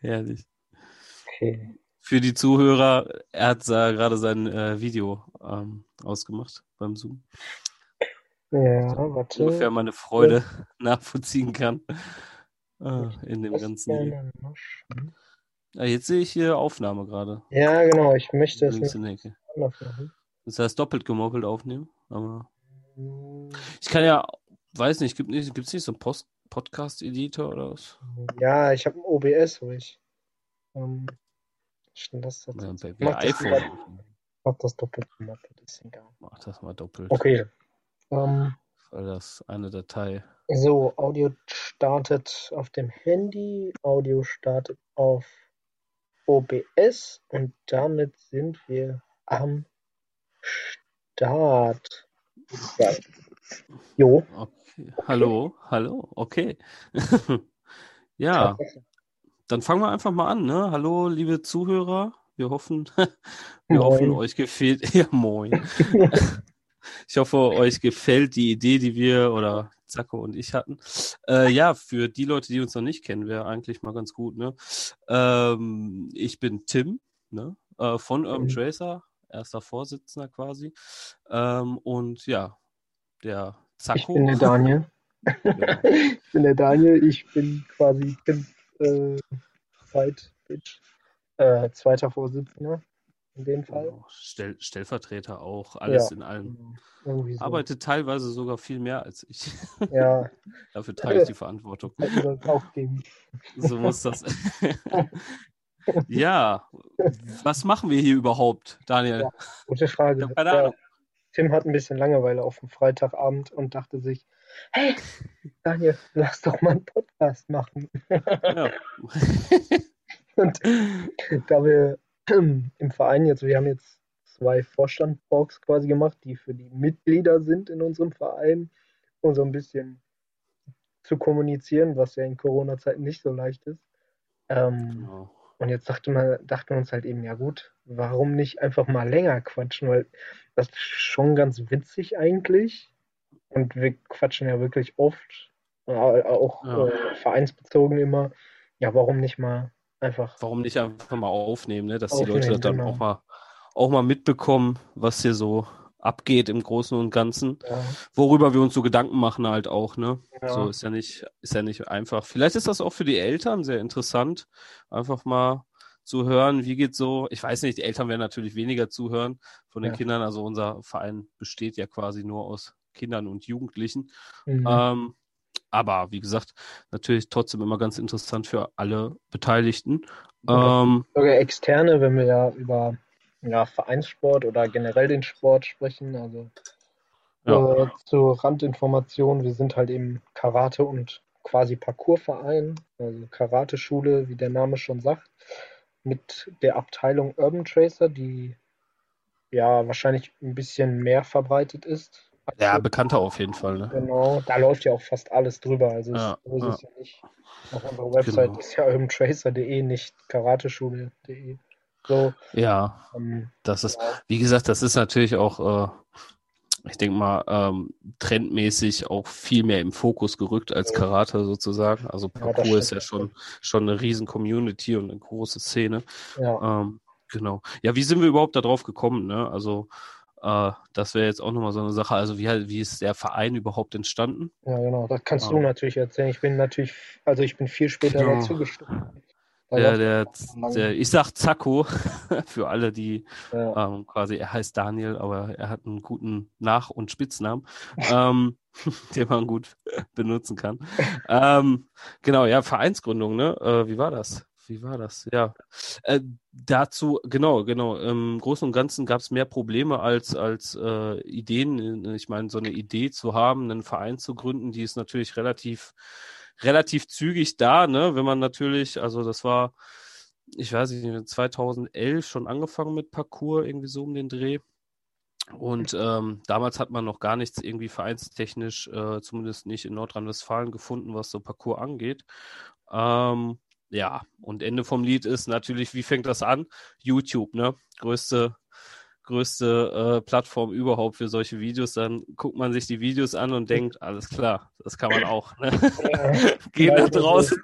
Herrlich. Okay. Für die Zuhörer, er hat äh, gerade sein äh, Video ähm, ausgemacht beim Zoom. Ja, warte. Ungefähr meine Freude nachvollziehen kann. Äh, in dem ganzen machen. Ah, jetzt sehe ich hier Aufnahme gerade. Ja, genau. Ich möchte es nicht anders machen. Das heißt doppelt gemoppelt aufnehmen. Aber ich kann ja, weiß nicht, gibt nicht, gibt's nicht so einen Post Podcast-Editor oder was? Ja, ich habe ein OBS, wo ich. Ähm, stimmt, das Ja, das- bei, mach bei das iPhone. mal- Mach das doppelt ist egal. Mach das mal doppelt, Okay. Ähm, weil das eine Datei. so, Audio startet auf dem Handy, Audio startet auf OBS und damit sind wir am Start. Ja. Jo. Okay. Hallo, hallo, okay. ja, dann fangen wir einfach mal an, ne? Hallo, liebe Zuhörer. Wir hoffen, wir Moin. hoffen, euch gefällt. Ja, moin. Ich hoffe, euch gefällt die Idee, die wir oder Zacko und ich hatten. Äh, ja, für die Leute, die uns noch nicht kennen, wäre eigentlich mal ganz gut. Ne? Ähm, ich bin Tim ne? äh, von Urban Mhm. Tracer, erster Vorsitzender quasi. Ähm, und ja, der Ich Zacko. bin der Daniel. Ja. Ich bin der Daniel. Ich bin quasi Tim äh, Bitch. Äh, zweiter Vorsitzender in dem Fall. Genau, Stell, Stellvertreter auch, alles Ja. in allem. So. Arbeitet teilweise sogar viel mehr als ich. Ja, Dafür trage ich die Verantwortung. So muss das. ja, was machen wir hier überhaupt, Daniel? Ja. Gute Frage. Ich hab keine Ahnung. Tim hat ein bisschen Langeweile auf dem Freitagabend und dachte sich, hey, Daniel, lass doch mal einen Podcast machen. Ja. Und da wir im Verein jetzt, wir haben jetzt zwei Vorstandstalks quasi gemacht, die für die Mitglieder sind in unserem Verein, um so ein bisschen zu kommunizieren, was ja in Corona-Zeiten nicht so leicht ist. Ähm, Genau. und jetzt dachte man, dachten wir uns halt eben, ja gut, warum nicht einfach mal länger quatschen, weil das ist schon ganz witzig eigentlich. Und wir quatschen ja wirklich oft, äh, auch Ja. äh, vereinsbezogen immer. Ja, warum nicht mal einfach Warum nicht einfach mal aufnehmen, ne? dass die Aufnehmen, Leute das dann genau. auch mal, auch mal mitbekommen, was hier so abgeht im Großen und Ganzen. ja, Worüber wir uns so Gedanken machen halt auch, ne? Ja. So ist ja nicht, ist ja nicht einfach. Vielleicht ist das auch für die Eltern sehr interessant, einfach mal zu hören, wie geht so, ich weiß nicht, die Eltern werden natürlich weniger zuhören von den Ja. Kindern, also unser Verein besteht ja quasi nur aus Kindern und Jugendlichen. Mhm. Ähm, aber wie gesagt, natürlich trotzdem immer ganz interessant für alle Beteiligten. Ja. Ähm, Sogar externe, wenn wir ja über ja, Vereinssport oder generell den Sport sprechen. Also Ja. äh, zur Randinformation, wir sind halt eben Karate- und quasi Parkourverein, also Karateschule, wie der Name schon sagt, mit der Abteilung Urban Tracer, die ja wahrscheinlich ein bisschen mehr verbreitet ist. ja, bekannter auf jeden Fall. Ne? Genau, da läuft ja auch fast alles drüber. Also Ja, ist ja. ja nicht. Auf unserer Website Genau. ist ja urbantracer.de, nicht karateschule.de. So, Ja, ähm, das ist, ja, wie gesagt, das ist natürlich auch, äh, ich denke mal, ähm, trendmäßig auch viel mehr im Fokus gerückt als Ja. Karate sozusagen. Also Ja, Parkour ist ja schon, schon eine riesen Community und eine große Szene. ja. Ähm, genau. Ja, wie sind wir überhaupt da drauf gekommen? Ne? Also, äh, das wäre jetzt auch nochmal so eine Sache. Also, wie, wie ist der Verein überhaupt entstanden? Ja, genau, das kannst Ah. du natürlich erzählen. Ich bin natürlich, also ich bin viel später Genau. dazugestoßen. Der, der, der, ich sag Zacko für alle, die ja, ähm, quasi, er heißt Daniel, aber er hat einen guten Nach- und Spitznamen, ähm, den man gut benutzen kann. Ähm, genau, ja, Vereinsgründung, ne? Äh, wie war das? Wie war das? Ja. Äh, dazu, genau, genau. Im Großen und Ganzen gab es mehr Probleme als, als äh, Ideen. Ich meine, so eine Idee zu haben, einen Verein zu gründen, die ist natürlich relativ, relativ zügig da, ne? Wenn man natürlich, also das war, ich weiß nicht, 2011 schon angefangen mit Parcours, irgendwie so um den Dreh. Und ähm, damals hat man noch gar nichts irgendwie vereinstechnisch, äh, zumindest nicht in Nordrhein-Westfalen gefunden, was so Parcours angeht. Ähm, ja, und Ende vom Lied ist natürlich, wie fängt das an? YouTube, ne? Größte, größte äh, Plattform überhaupt für solche Videos. Dann guckt man sich die Videos an und denkt, alles klar, das kann man auch. Ne? Ja, Geh Genau nach draußen,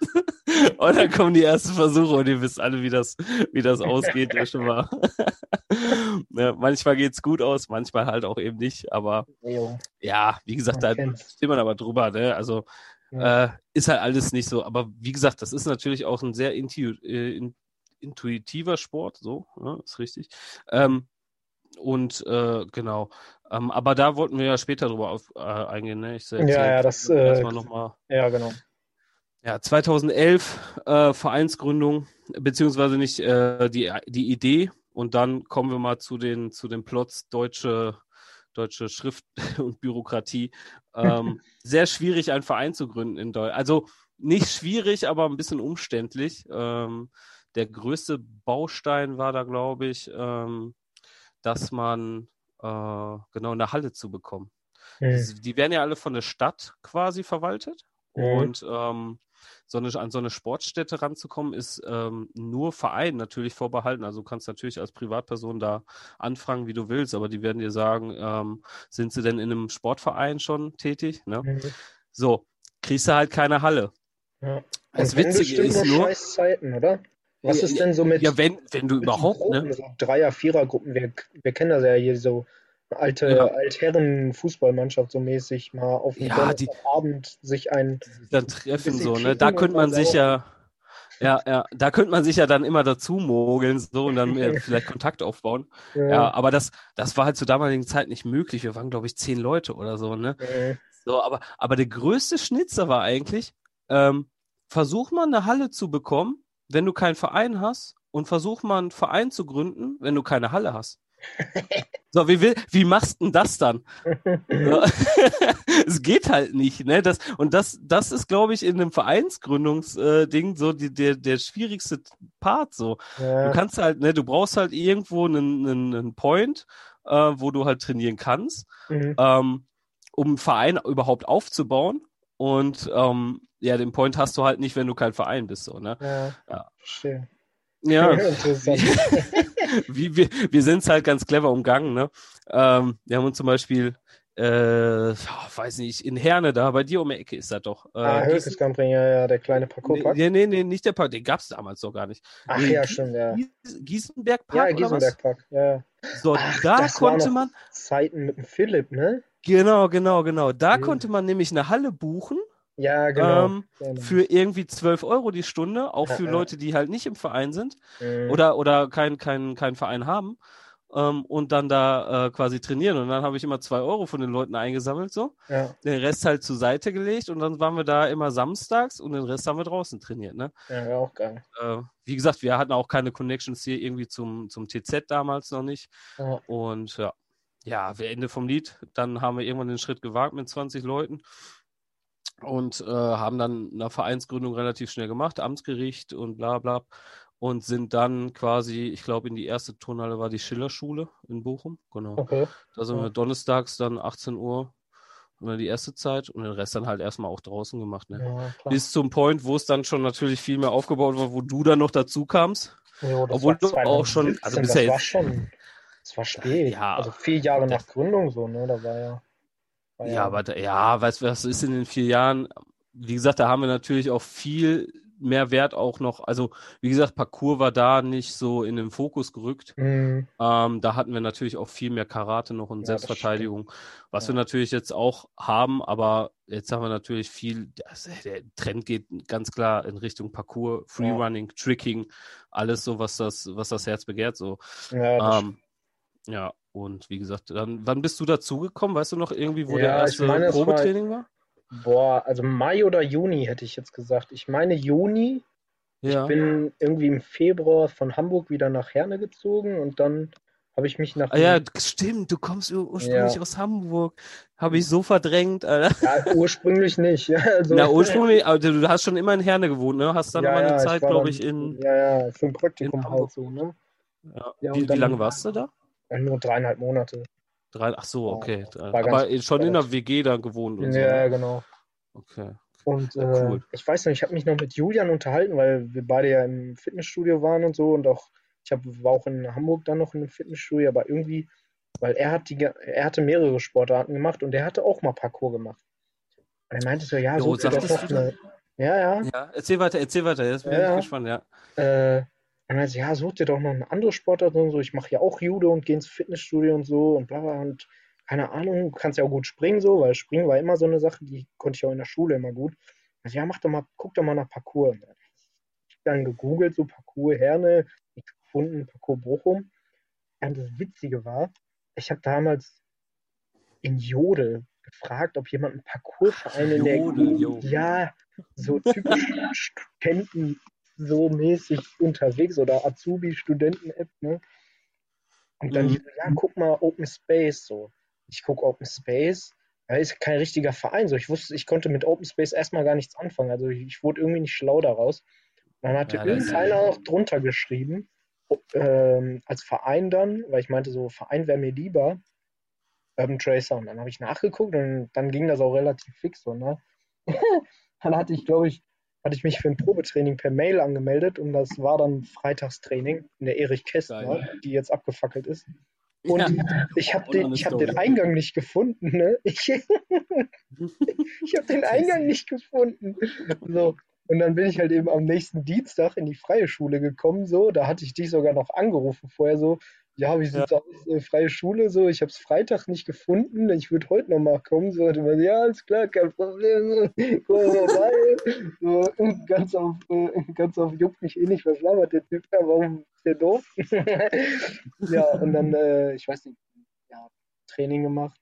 und dann kommen die ersten Versuche und ihr wisst alle, wie das, wie das ausgeht, ja schon mal. ja, manchmal geht's gut aus, manchmal halt auch eben nicht, aber ja, wie gesagt, da steht man aber drüber, ne? Also äh, ist halt alles nicht so. Aber wie gesagt, das ist natürlich auch ein sehr intu äh, in, intuitiver Sport, so, ne? ist richtig. Ähm, und äh, genau. Ähm, aber da wollten wir ja später drüber auf, äh, eingehen, ne? Ich Ja, ja, das, äh, erstmal nochmal. Ja, genau. Ja, 2011 äh, Vereinsgründung, beziehungsweise nicht äh, die, die Idee. Und dann kommen wir mal zu den, zu den Plots deutsche, deutsche Schrift und Bürokratie. Ähm, sehr schwierig, einen Verein zu gründen in Deutschland. Also nicht schwierig, aber ein bisschen umständlich. Ähm, der größte Baustein war da, glaube ich, ähm, dass man äh, genau eine Halle zu bekommen. Hm. Die, die werden ja alle von der Stadt quasi verwaltet. Mhm. Und ähm, so eine, an so eine Sportstätte ranzukommen, ist ähm, nur Verein natürlich vorbehalten. Also du kannst natürlich als Privatperson da anfragen, wie du willst, aber die werden dir sagen, ähm, sind sie denn in einem Sportverein schon tätig? Ne? Mhm. So, kriegst du halt keine Halle. Ja. Das Und wenn Witzige ist nur nur, scheiß Zeiten, oder? Was Ja, ist denn so mit, ja, wenn, wenn du überhaupt, Gruppen, ne? so Dreier-, Vierer-Gruppen? Wir, wir kennen das ja hier so alte Ja. Altherren-Fußballmannschaft so mäßig mal auf dem Ja, die- Donnerstagabend sich ein dann treffen so, ne? Da könnte man sich ja, ja, ja, da könnte man sich ja dann immer dazu mogeln, so und dann äh, vielleicht Kontakt aufbauen. äh, Ja, aber das, das war halt zur damaligen Zeit nicht möglich. Wir waren, glaube ich, zehn Leute oder so, ne? äh, So, aber, aber der größte Schnitzer war eigentlich, ähm, versuch mal eine Halle zu bekommen, wenn du keinen Verein hast, und versuch mal einen Verein zu gründen, wenn du keine Halle hast. So, wie, will, wie machst denn das dann? Es geht halt nicht, ne? Das, und das, das ist, glaube ich, in einem Vereinsgründungsding so die, der, der schwierigste Part. So. ja, Du kannst halt, ne, du brauchst halt irgendwo einen, einen, einen Point, äh, wo du halt trainieren kannst, mhm. ähm, um einen Verein überhaupt aufzubauen. Und ähm, ja, den Point hast du halt nicht, wenn du kein Verein bist, so, ne? ja, Ja. verstehe. Ja, Interessant. wie, wir, wir sind es halt ganz clever umgangen, ne? Ähm, wir haben uns zum Beispiel, äh, weiß nicht, in Herne da, bei dir um die Ecke ist das doch. Äh, ah, Hülkescampring, ja, ja, der kleine Parcours-Park. Nee, nee, nee, nicht der Park, den gab es damals doch gar nicht. Ach nee, ja, Gie- stimmt, ja. Gies- Gießenberg Ja, Park oder was? Giesenberg-Park, ja. So, Ach, da konnte noch- man, Zeiten mit dem Philipp, ne? Genau, genau, genau, da Mhm. konnte man nämlich eine Halle buchen Ja, genau. ähm, Genau. für irgendwie 12 Euro die Stunde, auch Ja, für ja. Leute, die halt nicht im Verein sind Mhm. oder, oder keinen kein, kein Verein haben ähm, und dann da äh, quasi trainieren. Und dann habe ich immer 2 Euro von den Leuten eingesammelt, so, ja, den Rest halt zur Seite gelegt und dann waren wir da immer samstags und den Rest haben wir draußen trainiert, ne? ja, auch geil. Äh, wie gesagt, wir hatten auch keine Connections hier irgendwie zum, zum TZ damals noch nicht. Und ja, ja, wir Ende vom Lied. Dann haben wir irgendwann den Schritt gewagt mit 20 Leuten und äh, haben dann eine Vereinsgründung relativ schnell gemacht, Amtsgericht und bla bla. Und sind dann quasi, ich glaube, in die erste Turnhalle war die Schillerschule in Bochum. Genau. Okay. Da sind wir donnerstags dann 18 Uhr die erste Zeit und den Rest dann halt erstmal auch draußen gemacht. Ne? Ja. Bis zum Point, wo es dann schon natürlich viel mehr aufgebaut war, wo du dann noch dazu kamst. Jo, obwohl du auch schon- 2017, also bist ja jetzt- schon, das war spät. Ja. Also vier Jahre nach Gründung so, ne? Da war ja. War Ja, aber da, ja, weißt du, was ist in den vier Jahren? Wie gesagt, da haben wir natürlich auch viel mehr Wert auch noch. Also, wie gesagt, Parcours war da nicht so in den Fokus gerückt. Mhm. Ähm, da hatten wir natürlich auch viel mehr Karate noch und Ja, Selbstverteidigung, was Ja. wir natürlich jetzt auch haben, aber jetzt haben wir natürlich viel, das, der Trend geht ganz klar in Richtung Parcours, Freerunning, Tricking, alles so, was das, was das Herz begehrt, so. Ja, Ähm, ja, und wie gesagt, dann, wann bist du dazugekommen? Weißt du noch irgendwie, wo Ja, der erste meine, es war- Probetraining war? Boah, also Mai oder Juni hätte ich jetzt gesagt. Ich meine Juni. Ja. Ich bin irgendwie im Februar von Hamburg wieder nach Herne gezogen und dann habe ich mich nach Ah, ja, stimmt, du kommst ur ursprünglich Ja. aus Hamburg. Habe ich so verdrängt, Alter. ja, ursprünglich nicht. Ja, also, Na, ursprünglich, aber du hast schon immer in Herne gewohnt, ne? Hast dann ja, immer eine ja, Zeit, glaube ich, in. Ja, ja, für ein Praktikum halt so, ne? Ja. Wie, wie dann- lange warst du da? Ja, Nur dreieinhalb Monate. Drei, ach so, Ja, okay. war Aber ganz- schon in der WG da gewohnt und so. Ja, ne? genau. Okay. Und Ja, äh, cool. ich weiß noch, ich habe mich noch mit Julian unterhalten, weil wir beide ja im Fitnessstudio waren und so und auch, ich hab, war auch in Hamburg dann noch in einem Fitnessstudio, aber irgendwie, weil er hat die, ge- er hatte mehrere Sportarten gemacht und er hatte auch mal Parkour gemacht. Und er meinte so, ja, Jo, dir doch noch eine, Ja, ja. Ja, erzähl weiter, erzähl weiter, jetzt bin Ja, ich ja. gespannt, ja. Äh, und dann so, ja, such dir doch noch eine andere Sportart und so. Ich mache ja auch Judo und gehe ins Fitnessstudio und so und bla bla und keine Ahnung, du kannst ja auch gut springen so, weil Springen war immer so eine Sache, die konnte ich auch in der Schule immer gut. Also ja, mach doch mal, guck doch mal nach Parcours. Ich hab dann gegoogelt, so Parcours Herne, nichts gefunden, Parcours Bochum. Und das Witzige war, ich habe damals in Jodel gefragt, ob jemand einen Parcoursverein in der Jodel, jo. ja, so typisch Studenten so mäßig unterwegs oder Azubi-Studenten-App, ne? Und dann, Mhm. ja, guck mal, Open Space, so. Ich gucke Open Space, da ist kein richtiger Verein, so. Ich wusste, ich konnte mit Open Space erstmal gar nichts anfangen, also ich, ich wurde irgendwie nicht schlau daraus. Und dann hatte Ja, irgendeiner noch drunter geschrieben, ähm, als Verein dann, weil ich meinte, so, Verein wäre mir lieber, Urban Tracer. Und dann habe ich nachgeguckt und dann ging das auch relativ fix so, ne? dann hatte ich, glaube ich, hatte ich mich für ein Probetraining per Mail angemeldet und das war dann Freitagstraining in der Erich Kästner, Geil. die jetzt abgefackelt ist. Und Ja. ich habe den, ich hab den Eingang nicht gefunden, ne? Ich, ich habe den Eingang nicht gefunden. So. Und dann bin ich halt eben am nächsten Dienstag in die freie Schule gekommen, so. Da hatte ich dich sogar noch angerufen vorher, so. Ja, wie sieht's aus? Äh, freie Schule, so. Ich habe es Freitag nicht gefunden. Ich würde heute noch mal kommen, so. Und immer, ja, alles klar, kein Problem. So. So, ganz auf, äh, ganz auf, juckt mich eh nicht, was labert der Typ da? Warum ist der doof? ja, und dann, äh, ich weiß nicht, ja, Training gemacht.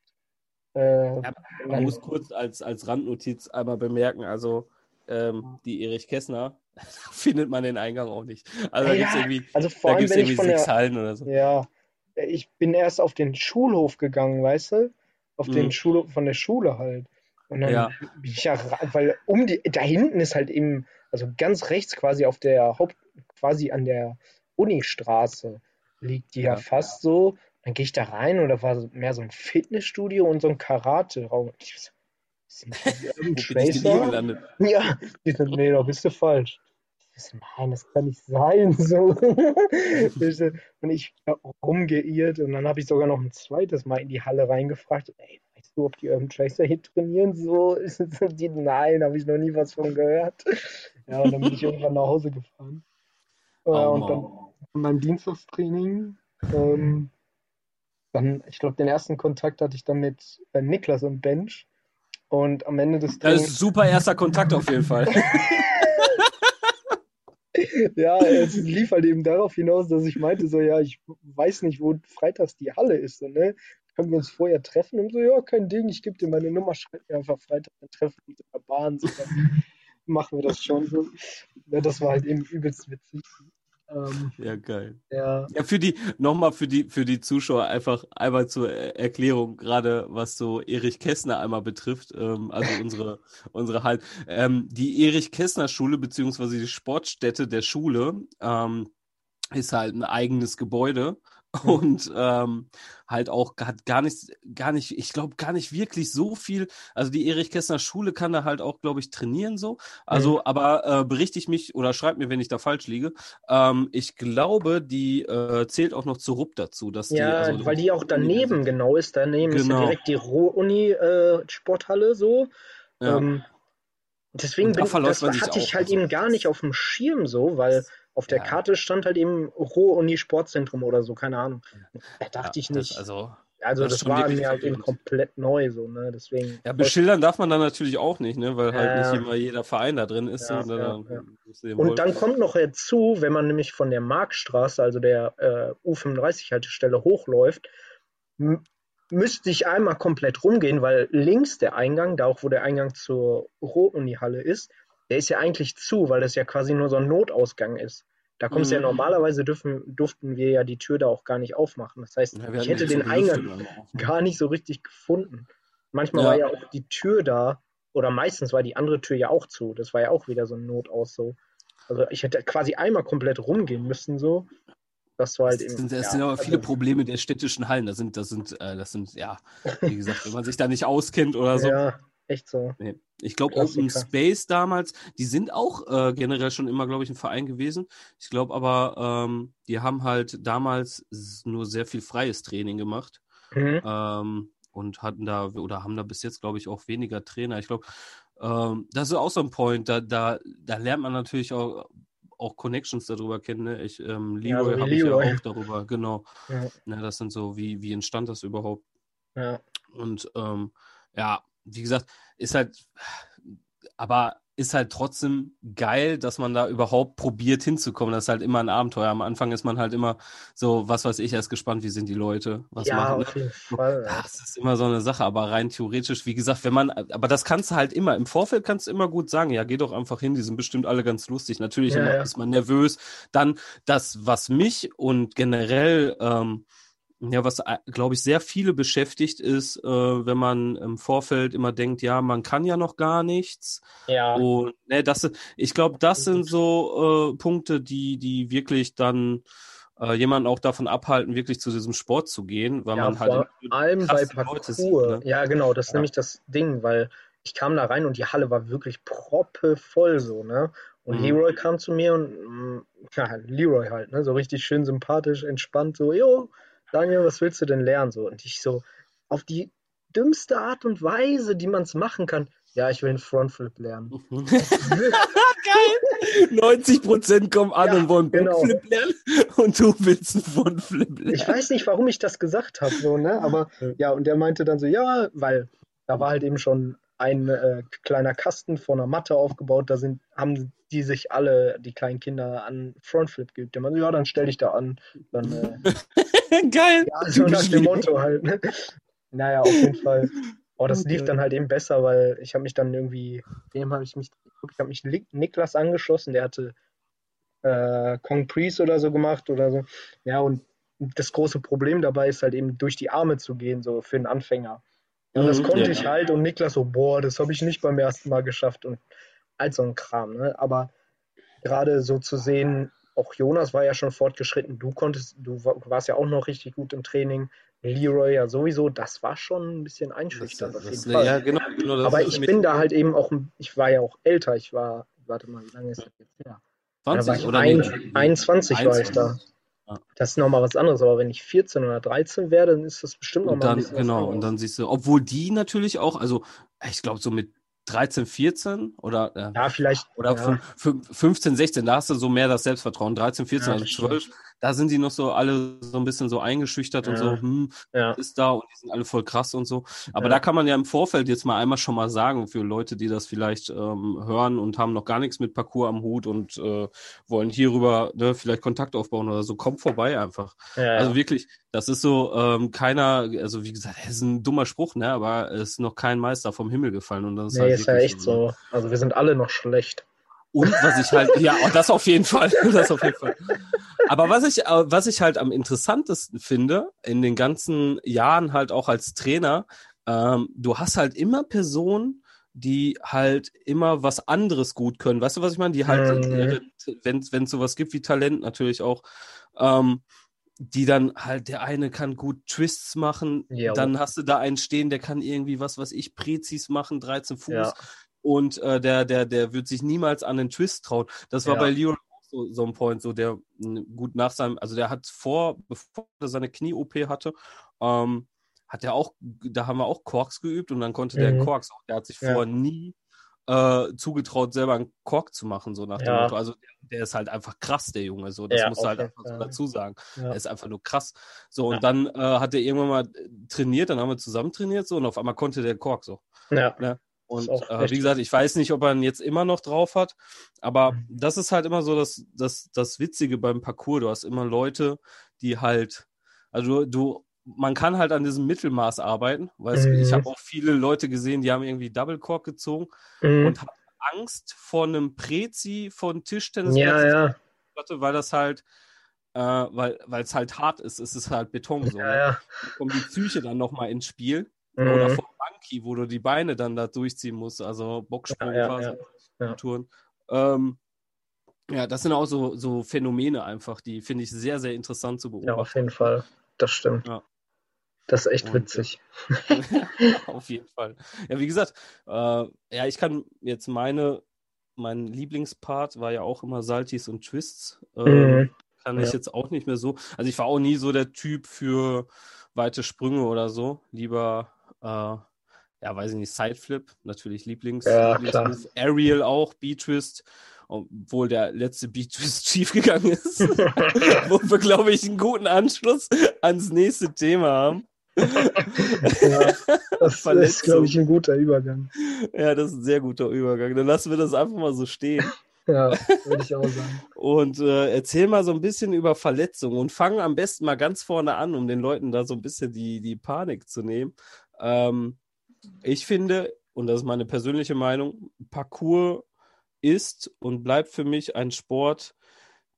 Äh, Ja, Man muss kurz als, als Randnotiz einmal bemerken, also ähm, die Erich Kästner findet man den Eingang auch nicht. Also da Ja, gibt es irgendwie, also vor da gibt's irgendwie sechs der, Hallen oder so. Ja, ich bin erst auf den Schulhof gegangen, weißt du? Auf den Mhm. Schulhof von der Schule halt. Und dann Ja. bin ich ja, weil um die, da hinten ist halt eben, also ganz rechts quasi auf der Haupt, quasi an der Unistraße liegt die ja, Ja. fast so. Dann gehe ich da rein und da war mehr so ein Fitnessstudio und so ein Karate-Raum. Ich so, sind die Tracer? Ja, die sind, nee, da bist du falsch. Nein, das kann nicht sein. So. Und ich hab rumgeirrt und dann habe ich sogar noch ein zweites Mal in die Halle reingefragt. Ey, weißt du, ob die Urban Tracer hier trainieren? So, die, nein, habe ich noch nie was von gehört. Ja, und dann bin ich irgendwann nach Hause gefahren. Ja, Oh, und dann meinem Dienstagstraining, ähm, dann, ich glaube, den ersten Kontakt hatte ich dann mit äh, Niklas im Bench. Und am Ende des Das Trainings. ist super erster Kontakt auf jeden Fall. Ja, es lief halt eben darauf hinaus, dass ich meinte, so, ja, ich weiß nicht, wo freitags die Halle ist, so, ne? Können wir uns vorher treffen? Und so, ja, kein Ding, ich gebe dir meine Nummer, schreib mir einfach Freitag, dann treffen wir uns in der Bahn, so, dann machen wir das schon so. Ja, das war halt eben übelst witzig. Ähm, Ja, geil. ja, für die, nochmal für die, für die Zuschauer einfach einmal zur Er- Erklärung, gerade was so Erich Kästner einmal betrifft, ähm, also unsere, unsere halt, ähm, die Erich Kästner Schule, beziehungsweise die Sportstätte der Schule, ähm, ist halt ein eigenes Gebäude und ähm, halt auch hat gar nicht, gar nicht, ich glaube gar nicht wirklich so viel. Also die Erich Kästner Schule kann da halt auch, glaube ich, trainieren so. Also, aber äh, berichte ich mich oder schreib mir, wenn ich da falsch liege. Ähm, ich glaube, die äh, zählt auch noch zur RUP dazu, dass die, ja also weil die auch daneben genau ist. Daneben ist ja Genau. direkt die Ruhr-Uni-Sporthalle so. Ja. Ähm, deswegen bin, das hatte ich halt also- eben gar nicht auf dem Schirm so, weil auf der Ja. Karte stand halt eben Ruhr-Uni Sportzentrum oder so, keine Ahnung. Da dachte ich das, nicht. also, also das das, war mir halt eben komplett neu so, ne? Deswegen. ja, beschildern darf man dann natürlich auch nicht, ne, weil halt Ja. nicht immer jeder Verein da drin ist. Ja, so, und ja, dann, ja. Und dann kommt noch hinzu, wenn man nämlich von der Marktstraße, also der äh, U35-Haltestelle, hochläuft, müsste ich einmal komplett rumgehen, weil links der Eingang, da auch wo der Eingang zur Ruhr-Uni-Halle ist, der ist ja eigentlich zu, weil das ja quasi nur so ein Notausgang ist. Da kommst du ja Mhm. normalerweise dürfen, durften wir ja die Tür da auch gar nicht aufmachen. Das heißt, Ja, ich hätte den Eingang auch, ne? gar nicht so richtig gefunden. Manchmal Ja. war ja auch die Tür da, oder meistens war die andere Tür ja auch zu. Das war ja auch wieder so ein Notaus so. Also ich hätte quasi einmal komplett rumgehen müssen so. Das war halt eben. sind, das ja, sind aber viele also- Probleme der städtischen Hallen. Das sind, das sind, äh, das sind, ja, wie gesagt, wenn man sich da nicht auskennt oder so. Ja, echt so. Nee. Ich glaube, Klassiker. Open Space damals, die sind auch äh, generell schon immer, glaube ich, ein Verein gewesen. Ich glaube aber, ähm, die haben halt damals nur sehr viel freies Training gemacht Mhm. ähm, und hatten da oder haben da bis jetzt, glaube ich, auch weniger Trainer. Ich glaube, ähm, das ist auch so ein Point, da, da, da lernt man natürlich auch, auch Connections darüber kennen. Ne? Ich, ähm, Leroy Ja, habe ich ja auch darüber, genau. Ja, Ne, das sind so, wie, wie entstand das überhaupt? ja. Und ähm, ja, wie gesagt, ist halt, aber ist halt trotzdem geil, dass man da überhaupt probiert hinzukommen. Das ist halt immer ein Abenteuer. Am Anfang ist man halt immer so, was weiß ich, erst gespannt, wie sind die Leute, was ja machen. auf jeden Fall. Das ist immer so eine Sache, aber rein theoretisch, wie gesagt, wenn man, aber das kannst du halt immer, im Vorfeld kannst du immer gut sagen, ja, geh doch einfach hin, die sind bestimmt alle ganz lustig. Natürlich Ja, ja. ist man nervös. Dann das, was mich und generell, ähm, ja, was, glaube ich, sehr viele beschäftigt ist, äh, wenn man im Vorfeld immer denkt, ja, man kann ja noch gar nichts. Ja, Und ne, das, ich glaube, das sind so äh, Punkte, die, die wirklich dann äh, jemanden auch davon abhalten, wirklich zu diesem Sport zu gehen, weil ja man halt vor allem bei. Leute sieht, ne? Ja, genau, das ist Ja. nämlich das Ding, weil ich kam da rein und die Halle war wirklich proppevoll so, ne? Und Mhm. Leroy kam zu mir und, mm, ja, Leroy halt, ne? So richtig schön sympathisch, entspannt, so, jo, Daniel, was willst du denn lernen? So, und ich so, auf die dümmste Art und Weise, die man es machen kann, ja, ich will einen Frontflip lernen. Geil! 90 Prozent kommen an Ja, und wollen genau. Backflip lernen und du willst einen Frontflip lernen. Ich weiß nicht, warum ich das gesagt habe, so, ne? Aber ja, und der meinte dann so, ja, weil da war halt eben schon ein äh, kleiner Kasten vor einer Matte aufgebaut, da sind, haben die sich alle, die kleinen Kinder, an Frontflip geübt. Der meinte, ja, dann stell dich da an. Dann, äh, Geil! ja, so nach dem Motto halt, ne? Naja, auf jeden Fall. Oh, das lief dann halt eben besser, weil ich habe mich dann irgendwie, wem habe ich mich, ich habe mich Niklas angeschlossen, der hatte äh, Kong Priest oder so gemacht oder so. Ja, und das große Problem dabei ist halt eben durch die Arme zu gehen, so für einen Anfänger. Und das Mhm, konnte ja. ich halt und Niklas so, boah, das habe ich nicht beim ersten Mal geschafft und all so ein Kram, ne? Aber gerade so zu sehen, auch Jonas war ja schon fortgeschritten, du konntest, du wa- warst ja auch noch richtig gut im Training, Leroy ja sowieso, das war schon ein bisschen einschüchternd auf Das- jeden Fall. Ja, genau. genau das Aber ich bin da halt eben auch, ich war ja auch älter, ich war, warte mal, wie lange ist das jetzt her? Da war 20 ich oder ein, nee, 21 war ich da. 21. Ja. Das ist nochmal was anderes, aber wenn ich 14 oder 13 wäre, dann ist das bestimmt nochmal ein dann, bisschen was genau, anderes. und dann siehst du, obwohl die natürlich auch, also ich glaube so mit 13, 14 oder äh, Ja, vielleicht. Oder ja. fün- fün- 15, 16, da hast du so mehr das Selbstvertrauen. 13, 14, Ja, also das 12, da sind die noch so alle so ein bisschen so eingeschüchtert und Ja. so, hm, Ja. ist da und die sind alle voll krass und so. Aber Ja. da kann man ja im Vorfeld jetzt mal einmal schon mal sagen, für Leute, die das vielleicht ähm, hören und haben noch gar nichts mit Parcours am Hut und äh, wollen hierüber ne, vielleicht Kontakt aufbauen oder so, kommt vorbei einfach. Ja, Also wirklich, das ist so, ähm, keiner, also wie gesagt, das ist ein dummer Spruch, ne, aber es ist noch kein Meister vom Himmel gefallen und das ist Nee, halt ist ja echt so. Also wir sind alle noch schlecht. Und was ich halt, ja, oh, das auf jeden Fall, das auf jeden Fall. Aber was ich, äh, was ich halt am interessantesten finde, in den ganzen Jahren halt auch als Trainer, ähm, du hast halt immer Personen, die halt immer was anderes gut können. Weißt du, was ich meine? Die halt, Mhm. wenn wenn es sowas gibt wie Talent natürlich auch, ähm, die dann halt, der eine kann gut Twists machen, Jo. dann hast du da einen stehen, der kann irgendwie was, was ich, Prezis machen, 13 Fuß Ja. Und äh, der, der, der wird sich niemals an den Twist trauen. Das war Ja. bei Leon auch so, so ein Point, so der gut nach seinem, also der hat vor, bevor er seine Knie-OP hatte, ähm, hat er auch, da haben wir auch Korks geübt und dann konnte der Mhm. Korks auch, der hat sich Ja. vorher nie äh, zugetraut, selber einen Kork zu machen, so nach dem Ja. Motto. Also der, der ist halt einfach krass, der Junge, so, das Ja, musst du auf halt einfach so dazu sagen. Ja. Er ist einfach nur krass. So, und Ja. dann äh, hat er irgendwann mal trainiert, dann haben wir zusammen trainiert, so, und auf einmal konnte der Kork so. Ja. Ne? Und äh, wie gesagt, ich weiß nicht, ob er ihn jetzt immer noch drauf hat, aber Mhm. das ist halt immer so das, das, das Witzige beim Parcours. Du hast immer Leute, die halt, also du, man kann halt an diesem Mittelmaß arbeiten, weil es- ich Mhm. habe auch viele Leute gesehen, die haben irgendwie Double Cork gezogen Mhm. und haben Angst vor einem Prezi von Tischtennis, Ja, ja. weil das halt, äh, weil weil es halt hart ist, es ist halt Beton so. Ja, ne? ja. Da kommt die Psyche dann nochmal ins Spiel. Oder Mhm. vom Monkey, wo du die Beine dann da durchziehen musst, also Boxsprung Ja, ja, quasi, ja. Touren. Ähm, ja, das sind auch so, so Phänomene einfach, die finde ich sehr, sehr interessant zu Ja, auf beobachten. jeden Fall. Das stimmt. Ja. Das ist echt Und, witzig. Auf jeden Fall. Ja, wie gesagt, äh, ja, ich kann jetzt meine, mein Lieblingspart war ja auch immer Saltis und Twists. Ähm, Mhm. kann ich Ja. jetzt auch nicht mehr so. Also ich war auch nie so der Typ für weite Sprünge oder so. Lieber, äh, ja, weiß ich nicht, Sideflip, natürlich Lieblings, Ja, Lieblingsmove. Aerial auch, B-Twist, obwohl der letzte B-Twist schiefgegangen ist. Wo wir, glaube ich, einen guten Anschluss ans nächste Thema haben. Ja, das ist, glaube ich, ein guter Übergang. Ja, das ist ein sehr guter Übergang. Dann lassen wir das einfach mal so stehen. Ja, würde ich auch sagen. Und äh, erzähl mal so ein bisschen über Verletzungen und fang am besten mal ganz vorne an, um den Leuten da so ein bisschen die, die Panik zu nehmen. Ähm, ich finde, und das ist meine persönliche Meinung, Parkour ist und bleibt für mich ein Sport,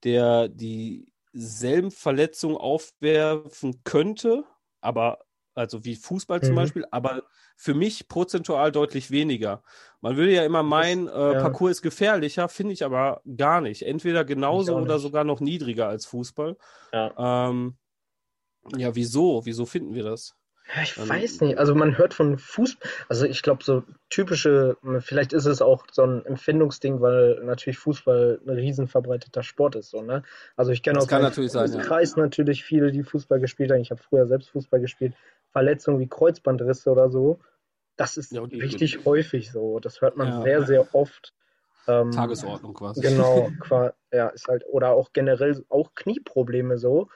der dieselben Verletzungen aufwerfen könnte, aber also wie Fußball zum Mhm. Beispiel, aber für mich prozentual deutlich weniger. Man würde ja immer meinen, äh, ja. Parkour ist gefährlicher, finde ich aber gar nicht. Entweder genauso auch oder nicht. sogar noch niedriger als Fußball. Ja. Ähm, ja, wieso? Wieso finden wir das? Ja, ich Ähm, weiß nicht. Also man hört von Fußball, also ich glaube so typische, vielleicht ist es auch so ein Empfindungsding, weil natürlich Fußball ein riesen verbreiteter Sport ist, so, ne? Also ich kenne Das aus kann meinem natürlich sein, ja. Kreis natürlich viele, die Fußball gespielt haben. Ich habe früher selbst Fußball gespielt. Verletzungen wie Kreuzbandrisse oder so, das ist Ja, richtig häufig so. Das hört man Ja. sehr, sehr oft. Ähm, Tagesordnung quasi. Genau, ja, ist halt, oder auch generell auch Knieprobleme so,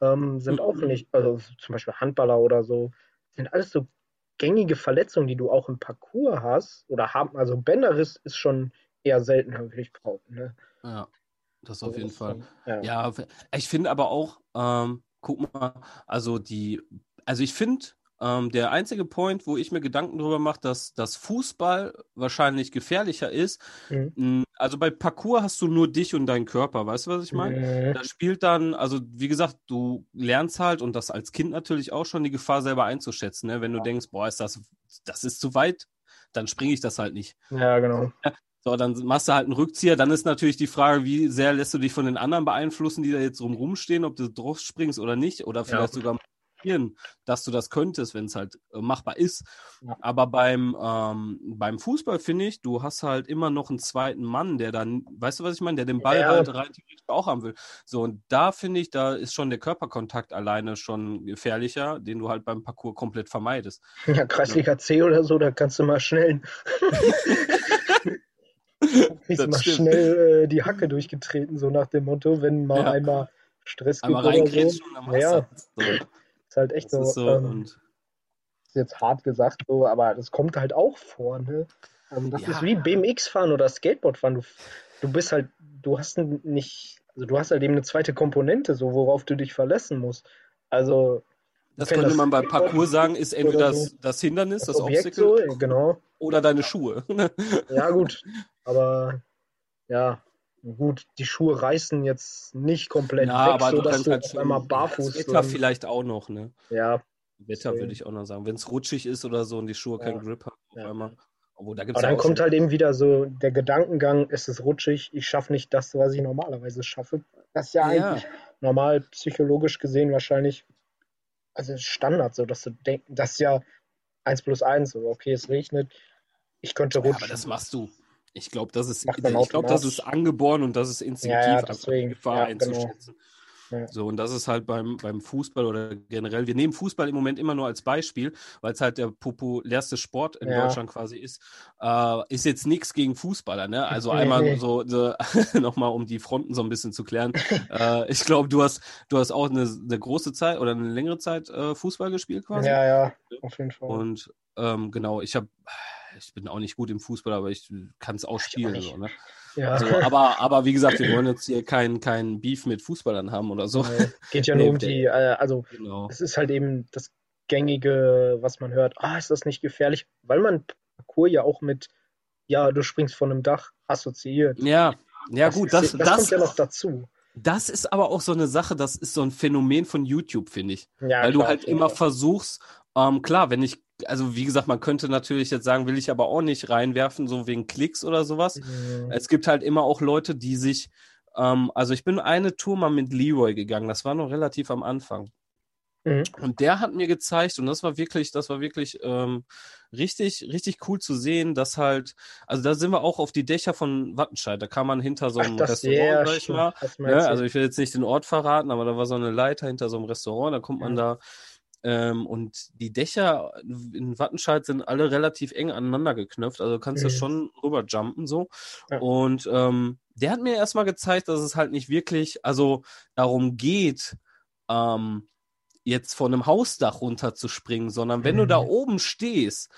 ähm, sind auch nicht, also zum Beispiel Handballer oder so, sind alles so gängige Verletzungen, die du auch im Parcours hast oder haben, also Bänderriss ist schon eher seltener, würde ich behaupten. Ne? Ja, das auf Also jeden das Fall. dann- Ja. Ja, ich finde aber auch, ähm, guck mal, also die, also ich finde, ähm, der einzige Point, wo ich mir Gedanken drüber mache, dass das Fußball wahrscheinlich gefährlicher ist, Mhm. Also bei Parkour hast du nur dich und deinen Körper, weißt du, was ich meine? Da spielt dann, also wie gesagt, du lernst halt und das als Kind natürlich auch schon die Gefahr selber einzuschätzen, ne? Wenn du denkst, boah, ist das, das ist zu weit, dann springe ich das halt nicht. Ja, genau. So, dann machst du halt einen Rückzieher. Dann ist natürlich die Frage, wie sehr lässt du dich von den anderen beeinflussen, die da jetzt rum rumstehen, ob du drauf springst oder nicht, oder vielleicht Ja. sogar probieren, dass du das könntest, wenn es halt äh, machbar ist. Ja. Aber beim, ähm, beim Fußball finde ich, du hast halt immer noch einen zweiten Mann, der dann, weißt du, was ich meine, der den Ball Ja. halt rein theoretisch auch haben will. So, und da finde ich, da ist schon der Körperkontakt alleine schon gefährlicher, den du halt beim Parcours komplett vermeidest. Ja, Kreisliga C oder so, da kannst du mal schnell, kriegst mal stimmt. schnell äh, die Hacke durchgetreten, so nach dem Motto, wenn mal Ja. einmal Stress gibt Einmal oder so. Ja. So, Ist halt echt das so. ist so ähm, und ist jetzt hart gesagt so, aber das kommt halt auch vor, ne? Ähm, das Ja. ist wie BMX-Fahren oder Skateboard-Fahren. Du, du bist halt, du hast nicht, also du hast halt eben eine zweite Komponente, so worauf du dich verlassen musst. Also Das könnte das man beim Skateboard Parcours sagen, ist entweder so. das, das Hindernis, das das Objekt Obstacle so, genau. oder deine Schuhe. Ja, gut. Aber ja, gut, die Schuhe reißen jetzt nicht komplett Na, weg, aber du sodass kannst du halt schon einmal das barfuß Wetter dann, vielleicht auch noch, ne? ja, Wetter würde ich auch noch sagen. Wenn es rutschig ist oder so und die Schuhe keinen Ja. Grip haben auf Ja. einmal. Obwohl, da gibt aber ja dann kommt halt eben wieder so der Gedankengang, es ist rutschig, ich schaffe nicht das, was ich normalerweise schaffe. Das ist ja Ja. eigentlich normal psychologisch gesehen wahrscheinlich, also Standard, so dass du denkst, das ist ja 1 plus 1, so okay, es regnet, ich könnte Ja, aber rutschen. das machst du. Ich glaube, das ist, ich glaube, das ist angeboren und das ist instinktiv, Ja, deswegen. Gefahr Ja, genau. einzuschätzen. Ja. So, und das ist halt beim, beim Fußball oder generell. Wir nehmen Fußball im Moment immer nur als Beispiel, weil es halt der populärste Sport in Ja. Deutschland quasi ist. Äh, ist jetzt nichts gegen Fußballer, ne? Also Nee, einmal nee. so, so nochmal, um die Fronten so ein bisschen zu klären. äh, ich glaube, du hast, du hast auch eine, eine große Zeit oder eine längere Zeit äh, Fußball gespielt quasi. Ja, ja, auf jeden Fall. Und ähm, genau, ich habe, ich bin auch nicht gut im Fußball, aber ich kann es auch Ich auch spielen. nicht. So, ne? ja. so, aber, aber wie gesagt, wir wollen jetzt hier kein, kein Beef mit Fußballern haben oder so. Nee, geht ja Nee, nur um der- die, äh, also Genau. es ist halt eben das gängige, was man hört, ah, ist das nicht gefährlich? Weil man Parcours ja auch mit, ja, du springst von einem Dach assoziiert. Ja, ja gut, das, ist, das, das, kommt ja noch dazu. das ist aber auch so eine Sache, das ist so ein Phänomen von YouTube, finde ich. Ja, Weil du klar, halt auf jeden immer Fall. versuchst, ähm, klar, wenn ich, also wie gesagt, man könnte natürlich jetzt sagen, will ich aber auch nicht reinwerfen, so wegen Klicks oder sowas. Mhm. Es gibt halt immer auch Leute, die sich, ähm, also ich bin eine Tour mal mit Leroy gegangen, das war noch relativ am Anfang. Mhm. Und der hat mir gezeigt, und das war wirklich, das war wirklich ähm, richtig, richtig cool zu sehen, dass halt, also da sind wir auch auf die Dächer von Wattenscheid, da kann man hinter so Ach, einem das, Restaurant, ja, sag ich mal, Ne? Also ich will jetzt nicht den Ort verraten, aber da war so eine Leiter hinter so einem Restaurant, da kommt man Mhm. da Ähm, und die Dächer in Wattenscheid sind alle relativ eng aneinander geknüpft. Also kannst du Mhm. schon rüberjumpen so. Ja. Und ähm, der hat mir erstmal gezeigt, dass es halt nicht wirklich, also darum geht, ähm, jetzt von einem Hausdach runterzuspringen, sondern wenn du da Mhm. oben stehst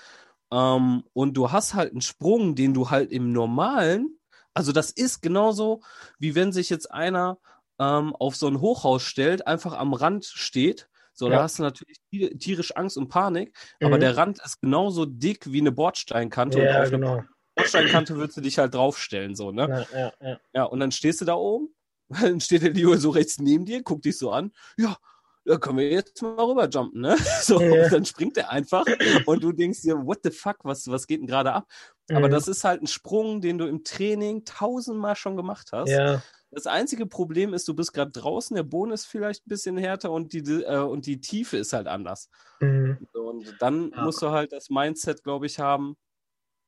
ähm, und du hast halt einen Sprung, den du halt im normalen, also das ist genauso, wie wenn sich jetzt einer ähm, auf so ein Hochhaus stellt, einfach am Rand steht. So, da Ja. hast du natürlich ti- tierisch Angst und Panik, aber Mhm. der Rand ist genauso dick wie eine Bordsteinkante und Ja, auf eine genau. Bordsteinkante würdest du dich halt draufstellen, so, ne? Ja, ja, ja. Ja, und dann stehst du da oben, dann steht der Leo so rechts neben dir, guckt dich so an, ja, da können wir jetzt mal rüberjumpen, ne? So, Ja. und dann springt er einfach und du denkst dir, what the fuck, was, was geht denn gerade ab? Aber Mhm. das ist halt ein Sprung, den du im Training tausendmal schon gemacht hast. Ja, Das einzige Problem ist, du bist gerade draußen, der Boden ist vielleicht ein bisschen härter und die, äh, und die Tiefe ist halt anders. mhm. Und dann Ja. musst du halt das Mindset, glaube ich, haben,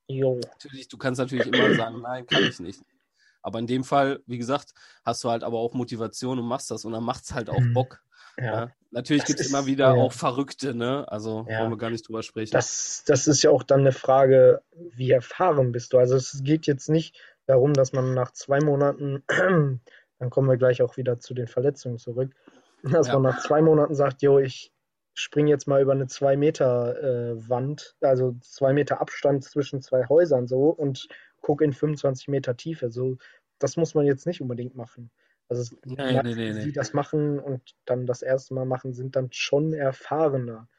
Jo. natürlich, du kannst natürlich immer sagen, nein, kann ich nicht. Aber in dem Fall, wie gesagt, hast du halt aber auch Motivation und machst das und dann macht es halt auch Mhm. Bock. Ja. Ja. Natürlich Das gibt es immer wieder ja. auch Verrückte, ne? Also Ja. wollen wir gar nicht drüber sprechen. Das, das ist ja auch dann eine Frage, wie erfahren bist du? Also es geht jetzt nicht darum, dass man nach zwei Monaten, dann kommen wir gleich auch wieder zu den Verletzungen zurück, dass Ja. man nach zwei Monaten sagt, jo, ich springe jetzt mal über eine zwei Meter äh, Wand, also zwei Meter Abstand zwischen zwei Häusern so und gucke in 25 Meter Tiefe. So, das muss man jetzt nicht unbedingt machen. Also Nee, manche, nee, nee, nee. die das machen und dann das erste Mal machen, sind dann schon erfahrener.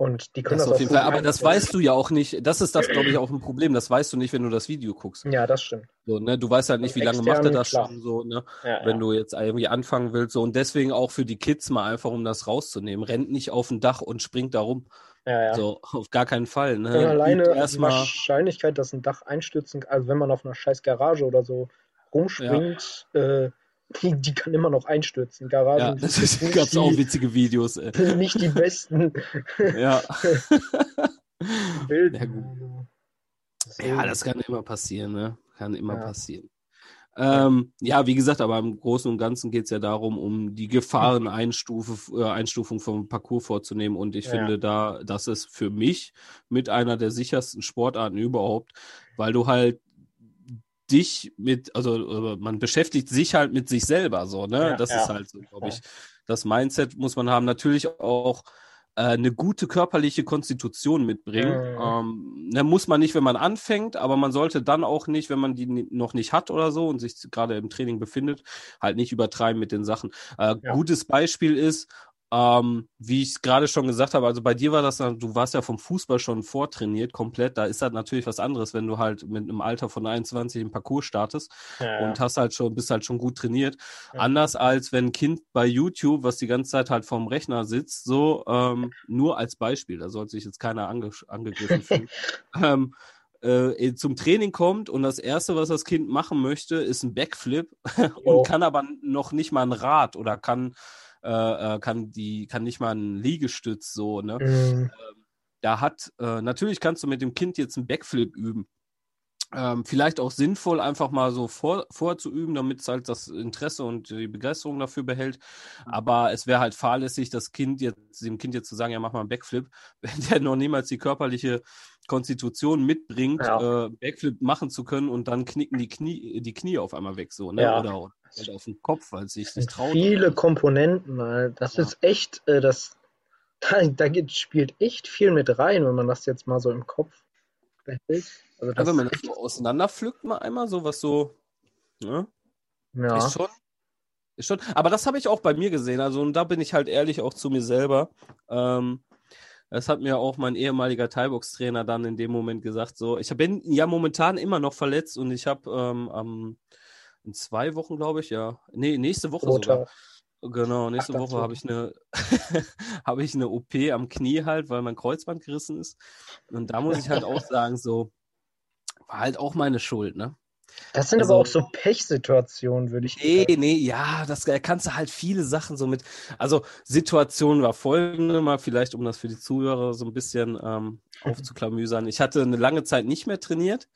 Und die können Das das, auf jeden Fall. Aber das weißt du ja auch nicht. Das ist das, glaube ich, auch ein Problem. Das weißt du nicht, wenn du das Video guckst. Ja, das stimmt. So, ne? Du weißt halt nicht, wie lange macht er das klar. schon so, ne? Ja, Wenn ja. du jetzt irgendwie anfangen willst. So. Und deswegen auch für die Kids mal einfach, um das rauszunehmen. Rennt nicht auf ein Dach und springt da rum. Ja, ja. So, auf gar keinen Fall. Ne? Und alleine die. Wahrscheinlichkeit, dass ein Dach einstürzen also wenn man auf einer scheiß Garage oder so rumspringt, äh, die, die kann immer noch einstürzen. Garagen Ja, das jetzt nicht gab es auch die, witzige Videos. Ey. nicht die besten Ja. Ja, gut. Ja, das kann immer passieren, ne? Kann immer Ja. passieren. Ähm, ja, wie gesagt, aber im Großen und Ganzen geht es ja darum, um die Gefahreneinstufung äh, Einstufung vom Parcours vorzunehmen. Und ich Ja. finde da, das ist für mich mit einer der sichersten Sportarten überhaupt, weil du halt dich mit, also man beschäftigt sich halt mit sich selber so, ne? Ja, das ja. ist halt so, glaube ich. Das Mindset muss man haben. Natürlich auch äh, eine gute körperliche Konstitution mitbringen. Mhm. Ähm, ne, muss man nicht, wenn man anfängt, aber man sollte dann auch nicht, wenn man die noch nicht hat oder so und sich gerade im Training befindet, halt nicht übertreiben mit den Sachen. Äh, Ja. Gutes Beispiel ist, ähm, wie ich gerade schon gesagt habe, also bei dir war das, dann- du warst ja vom Fußball schon vortrainiert, komplett. Da ist das natürlich was anderes, wenn du halt mit einem Alter von 21 im Parcours startest Ja, und hast halt schon, bist halt schon gut trainiert. Ja. Anders als wenn ein Kind bei YouTube, was die ganze Zeit halt vorm Rechner sitzt, so ähm, nur als Beispiel, da sollte sich jetzt keiner ange angegriffen fühlen, ähm, äh, zum Training kommt und das erste, was das Kind machen möchte, ist ein Backflip und kann aber noch nicht mal ein Rad oder kann äh, äh, kann die kann nicht mal einen Liegestütz so ne Mhm. da hat, äh, natürlich kannst du mit dem Kind jetzt einen Backflip üben. Ähm, vielleicht auch sinnvoll, einfach mal so vor, vorzuüben, damit es halt das Interesse und die Begeisterung dafür behält. Aber es wäre halt fahrlässig, das Kind jetzt, dem Kind jetzt zu sagen, ja, mach mal einen Backflip, wenn der noch niemals die körperliche Konstitution mitbringt, Ja. äh, Backflip machen zu können und dann knicken die Knie, die Knie auf einmal weg, so, ne? Ja. Oder halt auf den Kopf, weil es sich nicht traut. viele Komponenten. Das Ja. ist echt, äh, das, da, da geht, spielt echt viel mit rein, wenn man das jetzt mal so im Kopf behält. Also Ja, das, wenn man das so auseinanderpflückt, mal einmal so, was so, ne? ja, Ist schon. Ist schon. Aber das habe ich auch bei mir gesehen. Also, und da bin ich halt ehrlich auch zu mir selber. Ähm, das hat mir auch mein ehemaliger Thai-Box-Trainer dann in dem Moment gesagt. So, ich bin ja momentan immer noch verletzt und ich habe ähm, am in zwei Wochen, glaube ich, ja. Nee, nächste Woche sogar. Motor. Genau, nächste Ach, Woche habe ich eine habe ich eine OP am Knie halt, weil mein Kreuzband gerissen ist. Und da muss ich halt auch sagen, so war halt auch meine Schuld, ne? Das sind Also- aber auch so Pechsituationen, würde ich Nee, sagen. nee, ja, das da kannst du halt viele Sachen so mit. Also, Situation war folgende, mal vielleicht, um das für die Zuhörer so ein bisschen ähm, aufzuklamüsern. Ich hatte eine lange Zeit nicht mehr trainiert.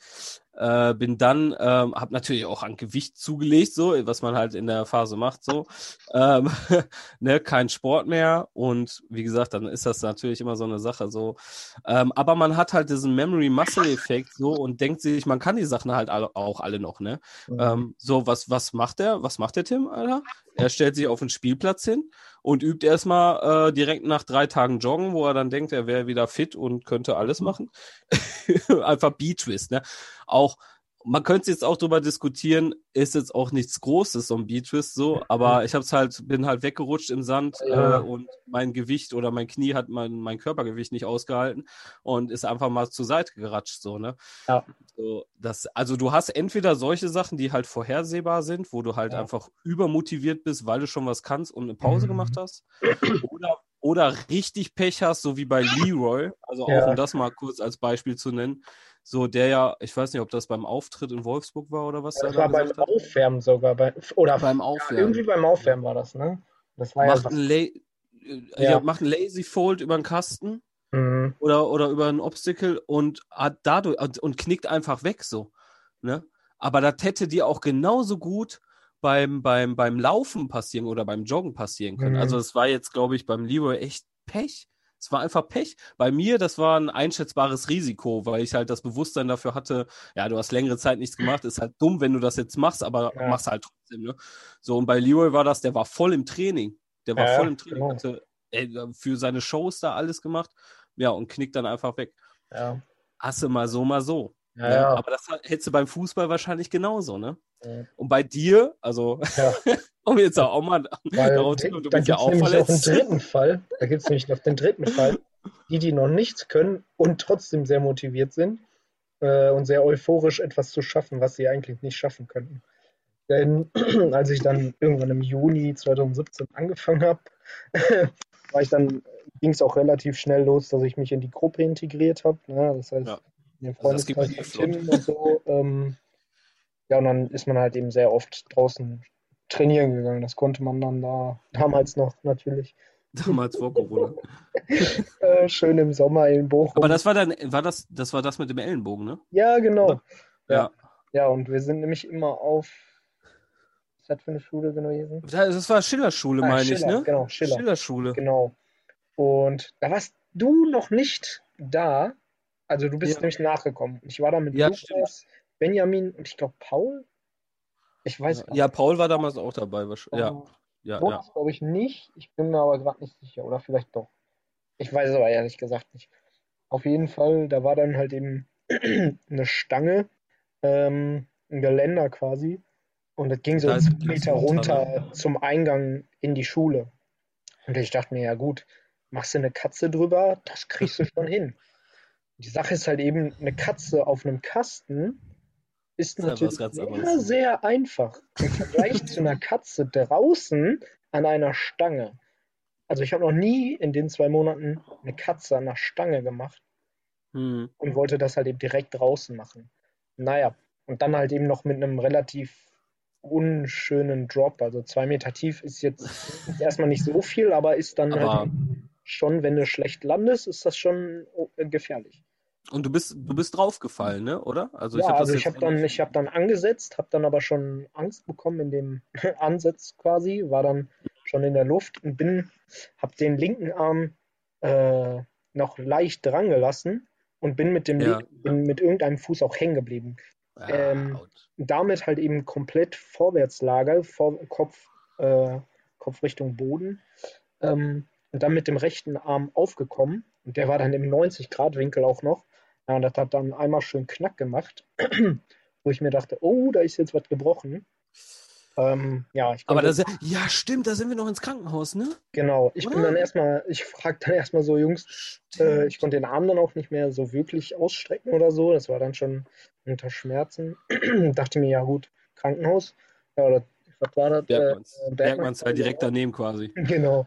Äh, bin dann, ähm, habe natürlich auch an Gewicht zugelegt, so, was man halt in der Phase macht, so. Ähm, ne, kein Sport mehr. Und wie gesagt, dann ist das natürlich immer so eine Sache, so. Ähm, aber man hat halt diesen Memory-Muscle-Effekt so und denkt sich, man kann die Sachen halt alle, auch alle noch, ne? Mhm. Ähm, so, was, was macht der? Was macht der Tim, Alter? Er stellt sich auf den Spielplatz hin und übt erstmal äh, direkt nach drei Tagen Joggen, wo er dann denkt, er wäre wieder fit und könnte alles machen. Einfach B-Twist, ne? Auch man könnte jetzt auch drüber diskutieren, ist jetzt auch nichts Großes, so ein Beatrice so, aber ich hab's halt, bin halt weggerutscht im Sand ja. äh, und mein Gewicht oder mein Knie hat mein, mein Körpergewicht nicht ausgehalten und ist einfach mal zur Seite geratscht, so, ne? Ja. So, das, also du hast entweder solche Sachen, die halt vorhersehbar sind, wo du halt ja. einfach übermotiviert bist, weil du schon was kannst und eine Pause mhm. gemacht hast, oder oder richtig Pech hast, so wie bei Leroy, also auch um das mal kurz als Beispiel zu nennen, so der ja, ich weiß nicht, ob das beim Auftritt in Wolfsburg war oder was. Ja, das war beim hat. Aufwärmen sogar. Bei, oder beim Aufwärmen. Ja, irgendwie beim Aufwärmen war das, ne? Das war macht, ja ein äh, ja. macht ein Lazy Fold über einen Kasten mhm. oder, oder über ein Obstacle und hat dadurch und, und knickt einfach weg so. Ne? Aber das hätte dir auch genauso gut beim, beim, beim Laufen passieren oder beim Joggen passieren können. Mhm. Also es war jetzt, glaube ich, beim Leroy echt Pech. Es war einfach Pech. Bei mir, das war ein einschätzbares Risiko, weil ich halt das Bewusstsein dafür hatte, ja, du hast längere Zeit nichts gemacht, ist halt dumm, wenn du das jetzt machst, aber ja. machst halt trotzdem, ne? So, und bei Leroy war das, der war voll im Training. Der war ja, voll im Training, genau. hatte ey, für seine Shows da alles gemacht. Ja, und knickt dann einfach weg. Ja. Hasse mal so, mal so. Ja, ne? ja. Aber das hättest du beim Fußball wahrscheinlich genauso, ne? Ja. Und bei dir, also, um jetzt auch mal Weil, darauf zu du bist ja auch verletzt. Noch einen dritten Fall, da gibt es nämlich noch den dritten Fall, die, die noch nichts können und trotzdem sehr motiviert sind äh, und sehr euphorisch etwas zu schaffen, was sie eigentlich nicht schaffen könnten. Denn als ich dann irgendwann im Juni 2017 angefangen habe, war ich dann, ging es auch relativ schnell los, dass ich mich in die Gruppe integriert habe. Ne? Das heißt, ja den Freundeskreis also Tim und so. Ähm, ja, und dann ist man halt eben sehr oft draußen trainieren gegangen. Das konnte man dann da damals noch natürlich. Damals vor Corona. äh, schön im Sommer in Bochum. Aber das war dann, war das, das war das mit dem Ellenbogen, ne? Ja, genau. Ja. Ja, und wir sind nämlich immer auf. Was ist das für eine Schule gewesen? Das war Schillerschule, ah, meine Schiller, ich, ne? Genau, Schiller. Schillerschule. Genau. Und da warst du noch nicht da, also du bist ja. nämlich nachgekommen. Ich war da mit ja, Lukas, stimmt. Benjamin und ich glaube Paul. Ich weiß Ja, ja Paul war damals auch dabei. Ja, ja, ja. glaube ich nicht. Ich bin mir aber gerade nicht sicher. Oder vielleicht doch. Ich weiß es aber ehrlich gesagt nicht. Auf jeden Fall, da war dann halt eben eine Stange, ähm, ein Geländer quasi. Und das ging so da zwei Meter runter zum Eingang in die Schule. Und ich dachte mir, ja gut, machst du eine Katze drüber, das kriegst du schon hin. Die Sache ist halt eben, eine Katze auf einem Kasten ist natürlich sehr, sehr einfach im Vergleich zu einer Katze draußen an einer Stange. Also ich habe noch nie in den zwei Monaten eine Katze an einer Stange gemacht hm. und wollte das halt eben direkt draußen machen. Naja, und dann halt eben noch mit einem relativ unschönen Drop. Also zwei Meter tief ist jetzt erstmal nicht so viel, aber ist dann aber halt schon, wenn du schlecht landest, ist das schon äh, gefährlich. Und du bist, du bist draufgefallen, ne? oder? Also ja, ich hab also ich habe dann, hab dann angesetzt, habe dann aber schon Angst bekommen in dem Ansatz quasi, war dann schon in der Luft und bin, habe den linken Arm äh, noch leicht dran gelassen und bin mit dem ja. bin mit irgendeinem Fuß auch hängen geblieben. Ah, ähm, damit halt eben komplett Vorwärtslage, vor, Kopf, äh, Kopf Richtung Boden. Ähm, und dann mit dem rechten Arm aufgekommen. Und der war dann im 90-Grad-Winkel auch noch. Ja, und das hat dann einmal schön Knack gemacht, wo ich mir dachte, oh, da ist jetzt was gebrochen. Ähm, ja, Aber das, ja, stimmt, da sind wir noch ins Krankenhaus, ne? Genau. Ich Oder? bin dann erstmal, ich frage dann erstmal so, Jungs, äh, ich konnte den Arm dann auch nicht mehr so wirklich ausstrecken oder so. Das war dann schon unter Schmerzen. Dachte mir, ja gut, Krankenhaus. Ja, oder was war das? Bergmanns. Äh, Bergmanns halt direkt daneben quasi. Genau.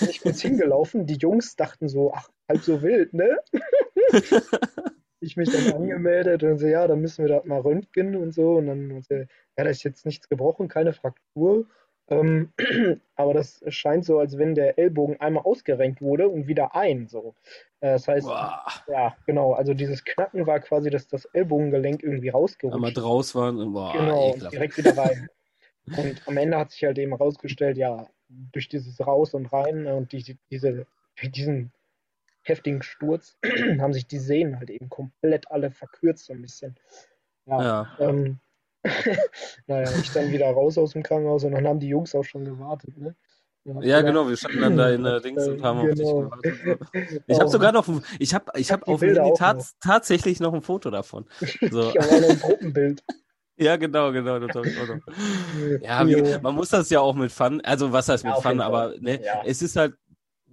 ich bin hingelaufen, die Jungs dachten so, ach, halb so wild, ne? ich mich dann angemeldet und so, ja, dann müssen wir da mal röntgen und so. Und dann, so, ja, da ist jetzt nichts gebrochen, keine Fraktur. Ähm, aber das scheint so, als wenn der Ellbogen einmal ausgerenkt wurde und wieder ein. So. Äh, das heißt, Boah. ja, genau. Also dieses Knacken war quasi, dass das Ellbogengelenk irgendwie rausgerutscht Einmal draus waren. Genau, und ekelhaft. direkt wieder rein. Und am Ende hat sich halt eben herausgestellt, ja, durch dieses Raus und Rein und die, diese, diesen heftigen Sturz haben sich die Sehnen halt eben komplett alle verkürzt so ein bisschen. Ja, Ja. ähm, naja, ich dann wieder raus aus dem Krankenhaus und dann haben die Jungs auch schon gewartet, ne? Ja, genau, wir standen dann da in der Dings und haben auf dich genau. gewartet. Ich habe sogar noch, ein- ich habe, ich hab auf Handy tats tatsächlich noch ein Foto davon. So. Ich habe auch noch ein Gruppenbild. Ja, genau, genau, das habe ich auch noch. Ja, wie, man muss das ja auch mit Fun, also was heißt Ja, mit auf Fun, aber ne, Ja. es ist halt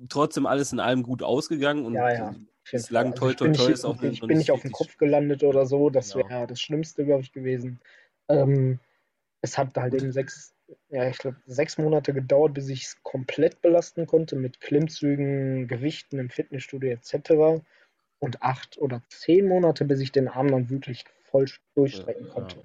trotzdem alles in allem gut ausgegangen und Ja, ja. Bislang bin toi nicht, ist auch ich bin nicht auf den Kopf gelandet oder so. Das Genau. wäre das Schlimmste, glaube ich, gewesen. Ähm, es hat halt eben sechs, ja, ich glaube, sechs Monate gedauert, bis ich es komplett belasten konnte mit Klimmzügen, Gewichten im Fitnessstudio etc. Und acht oder zehn Monate, bis ich den Arm dann wirklich voll durchstrecken Ja. konnte.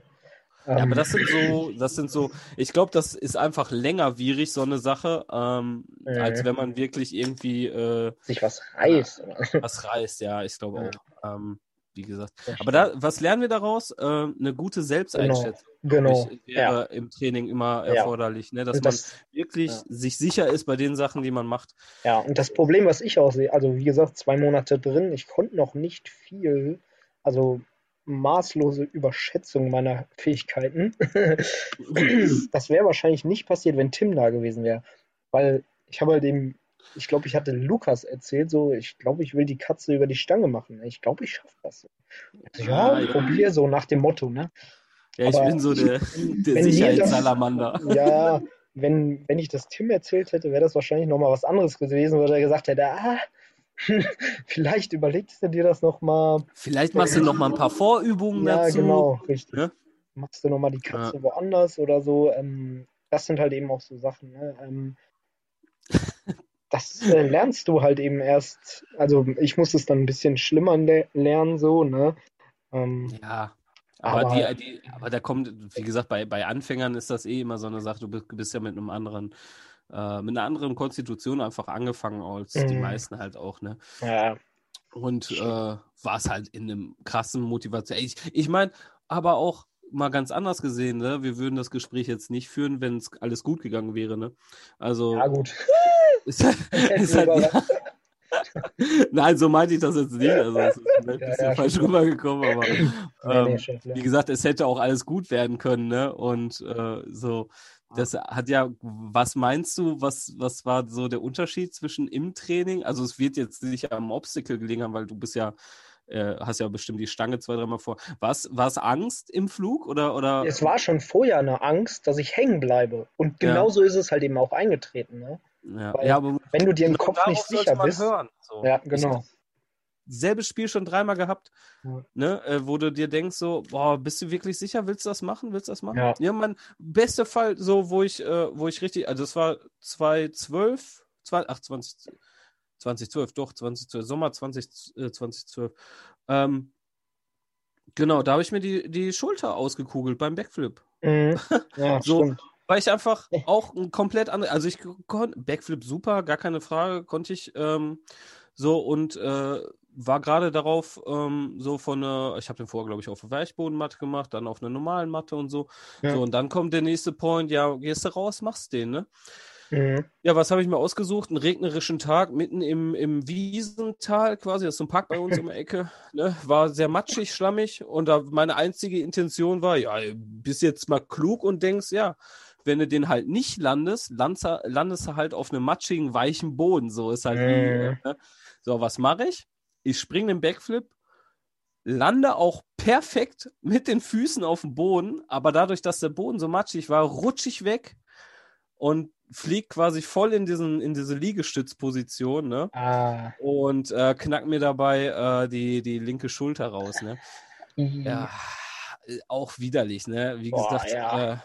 Ja, Ähm, aber das sind so, das sind so, ich glaube, das ist einfach längerwierig, so eine Sache, ähm, Mhm. als wenn man wirklich irgendwie äh, sich was reißt. oder? was reißt, ja, ich glaube Ja. auch. Ähm, wie gesagt. Das Aber da, was lernen wir daraus? Ähm, eine gute Selbsteinschätzung Genau. glaub ich, Ja. wäre im Training immer Ja. erforderlich, ne? dass Und man das, wirklich ja. sich sicher ist bei den Sachen, die man macht. Ja, und das Problem, was ich auch sehe, also wie gesagt, zwei Monate drin, ich konnte noch nicht viel, also maßlose Überschätzung meiner Fähigkeiten. Das wäre wahrscheinlich nicht passiert, wenn Tim da gewesen wäre. Weil ich habe halt eben, ich glaube, ich hatte Lukas erzählt, so, ich glaube, ich will die Katze über die Stange machen. Ich glaube, ich schaffe das. Also, ja, Ah, ja. probier so nach dem Motto, ne? Ja, ich Aber bin so der, der Sicherheitssalamander. Ja, wenn, wenn ich das Tim erzählt hätte, wäre das wahrscheinlich nochmal was anderes gewesen, weil er gesagt hätte, ah, vielleicht überlegst du dir das nochmal. Vielleicht machst du noch mal ein paar Vorübungen Ja, dazu. genau, richtig. ne? Machst du nochmal die Katze woanders oder so. Ähm, das sind halt eben auch so Sachen. Ne? Ähm, das äh, lernst du halt eben erst, also ich muss es dann ein bisschen schlimmer le lernen, so, ne? Ähm, Ja. Aber, Aber- die, die, aber da kommt, wie gesagt, bei, bei Anfängern ist das eh immer so eine Sache, du bist ja mit einem anderen, äh, mit einer anderen Konstitution einfach angefangen als die Mhm. meisten halt auch, ne? ja, Und äh, war es halt in einem krassen Motivation. Ich, ich meine, aber auch mal ganz anders gesehen, ne? Wir würden das Gespräch jetzt nicht führen, wenn es alles gut gegangen wäre, ne? Also ja gut. ist halt, ist halt Nein, so meinte ich das jetzt nicht. Also es ist ein Ja, bisschen ja, falsch schon. rübergekommen, aber Nee, nee, ähm, klar. wie gesagt, es hätte auch alles gut werden können, ne? Und äh, so, das hat ja, was meinst du, was, was war so der Unterschied zwischen im Training? Also es wird jetzt nicht am Obstacle gelegen haben, weil du bist ja, äh, hast ja bestimmt die Stange zwei, dreimal vor. War es Angst im Flug oder, oder? Es war schon vorher eine Angst, dass ich hängen bleibe. Und Ja. genauso ist es halt eben auch eingetreten. Ne? ja, weil- ja, aber Wenn du dir im Kopf nicht sicher bist. Hören, so. Ja, Ich genau. hab selbes Spiel schon dreimal gehabt, Ja. ne, äh, wo du dir denkst so, boah, bist du wirklich sicher, willst du das machen, willst du das machen? Ja. Ja, mein bester Fall, so, wo ich, äh, wo ich richtig, also das war 2012, zwei, ach, 20, 2012, doch, 2012, Sommer 20, äh, 2012, ähm, genau, da habe ich mir die, die Schulter ausgekugelt beim Backflip. Mhm. Ja, So, stimmt. Weil ich einfach auch ein komplett andere, also ich konnte, Backflip super, gar keine Frage, konnte ich ähm, so und äh, war gerade darauf ähm, so von einer, ich habe den vorher, glaube ich, auf der Weichbodenmatte gemacht, dann auf einer normalen Matte und so. Ja. So, und dann kommt der nächste Point, ja, gehst du raus, machst den, ne? Mhm. Ja, was habe ich mir ausgesucht? Einen regnerischen Tag mitten im, im Wiesental quasi, das ist so ein Park bei uns um die Ecke, ne? War sehr matschig, schlammig und da meine einzige Intention war, ja, bist jetzt mal klug und denkst, ja, wenn du den halt nicht landest, landest, du- landest du halt auf einem matschigen, weichen Boden. So ist halt wie, Mhm. ne? So, was mache ich? Ich springe den Backflip, lande auch perfekt mit den Füßen auf dem Boden, aber dadurch, dass der Boden so matschig war, rutsche ich weg und flieg quasi voll in diesen in diese Liegestützposition, ne? Ah. Und äh, knack mir dabei äh, die die linke Schulter raus, ne? Ja, äh, auch widerlich, ne? Wie Boah, gesagt, ja. äh,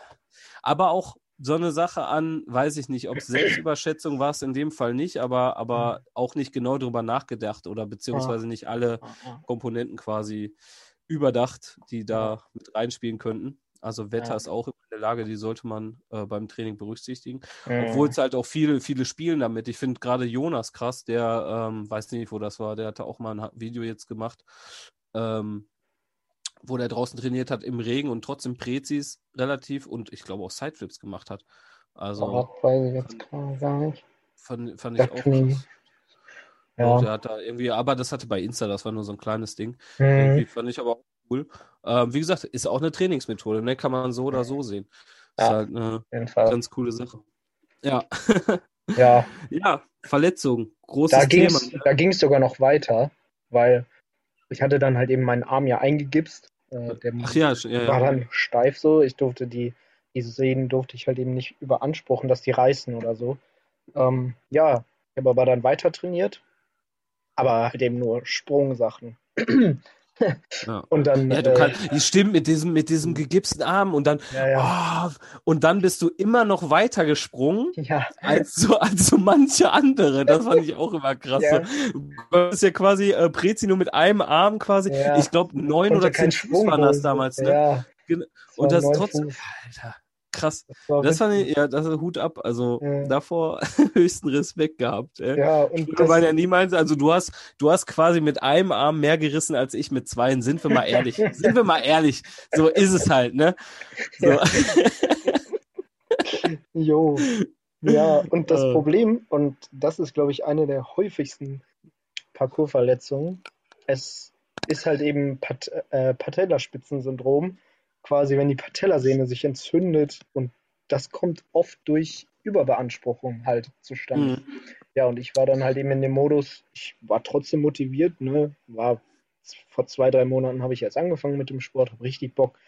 aber auch so eine Sache an, weiß ich nicht, ob es Selbstüberschätzung war es in dem Fall nicht, aber, aber auch nicht genau drüber nachgedacht oder beziehungsweise nicht alle. Komponenten quasi überdacht, die da mit reinspielen könnten. Also Wetter Ja. ist auch immer eine Lage, die sollte man äh, beim Training berücksichtigen. Mhm. Obwohl es halt auch viele, viele spielen damit. Ich finde gerade Jonas krass, der, ähm, weiß nicht, wo das war, der hatte auch mal ein Video jetzt gemacht, ähm, wo der draußen trainiert hat im Regen und trotzdem Prezis relativ und ich glaube auch Sideflips gemacht hat. Also Oh, weiß ich jetzt gerade gar nicht. fand, fand ich auch krass. Ja. Und hat da irgendwie, aber das hatte bei Insta, das war nur so ein kleines Ding. Mhm. Irgendwie fand ich aber auch cool. Ähm, wie gesagt, ist auch eine Trainingsmethode, ne? Kann man so oder so sehen. Ist Ja. halt eine ganz coole Sache. Ja. Ja, ja, Verletzung. Großes da ging Thema. es da ging's sogar noch weiter, weil ich hatte dann halt eben meinen Arm ja eingegipst. Äh, der Ach ja, ja, war dann steif so. Ich durfte die, diese Sehnen durfte ich halt eben nicht überanspruchen, dass die reißen oder so. Ähm, ja, ich habe aber dann weiter trainiert, aber halt eben nur Sprungsachen. Ja. Und dann, Ja, du äh, kannst, stimmt, mit diesem, mit diesem gegipsten Arm und dann, ja, ja, oh, und dann bist du immer noch weiter gesprungen ja, als so, als so manche andere. Das fand ich auch immer krass. Ja. Du hast ja quasi äh, Prezi nur mit einem Arm quasi, ich glaube neun oder zehn Fuß waren das damals, ne? Und das trotzdem. Alter, krass. Das war Das fand ich, ja, das ist Hut ab. Also Ja. davor höchsten Respekt gehabt. Ey. Ja, und das, waren ja niemals, also du hast, du hast quasi mit einem Arm mehr gerissen als ich mit zwei. Sind wir mal ehrlich. Sind wir mal ehrlich. So ist es halt, ne? So. Jo. Ja, und das Äh. Problem, und das ist, glaube ich, eine der häufigsten Parkourverletzungen, es ist halt eben Pat äh, Patellaspitzensyndrom, quasi wenn die Patellasehne sich entzündet und das kommt oft durch Überbeanspruchung halt zustande. Mhm. Ja, und ich war dann halt eben in dem Modus, ich war trotzdem motiviert, ne, war vor zwei, drei Monaten habe ich jetzt angefangen mit dem Sport, habe richtig Bock.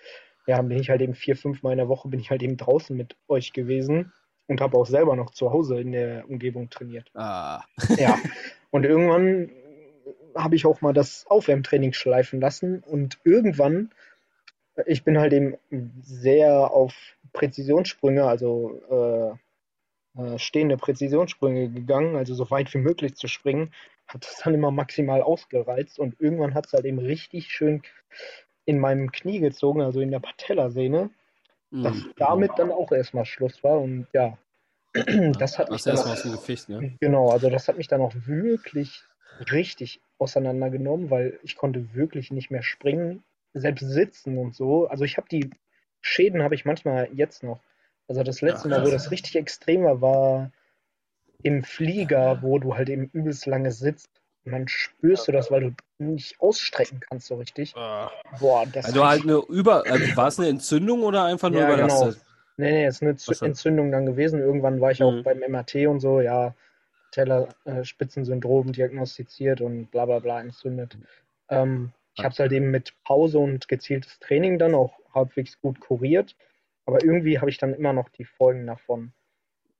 Ja, bin ich halt eben vier, fünf Mal in der Woche bin ich halt eben draußen mit euch gewesen und habe auch selber noch zu Hause in der Umgebung trainiert. Ah. Ja, und irgendwann habe ich auch mal das Aufwärmtraining schleifen lassen und irgendwann, ich bin halt eben sehr auf Präzisionssprünge, also äh, äh, stehende Präzisionssprünge gegangen, also so weit wie möglich zu springen, hat das dann immer maximal ausgereizt und irgendwann hat es halt eben richtig schön in meinem Knie gezogen, also in der Patellasehne, dass Mhm. damit dann auch erstmal Schluss war und ja, das hat mich dann auch, Gefecht, ne? genau, also das hat mich dann auch wirklich richtig auseinandergenommen, weil ich konnte wirklich nicht mehr springen, selbst sitzen und so. Also ich habe die Schäden habe ich manchmal jetzt noch. Also das letzte Ja, Mal, wo das richtig extrem war, war im Flieger, wo du halt eben übelst lange sitzt. Und dann spürst du das, weil du nicht ausstrecken kannst so richtig. Ah. Boah, das Also halt eine Über, also war es eine Entzündung oder einfach nur Ja, genau. überlastet? Nee, nee, ist eine Z Ach. Entzündung dann gewesen. Irgendwann war ich auch Mhm. beim MRT und so, ja, Tellerspitzensyndrom diagnostiziert und bla bla bla entzündet. Ähm, ich habe es halt eben mit Pause und gezieltes Training dann auch halbwegs gut kuriert, aber irgendwie habe ich dann immer noch die Folgen davon.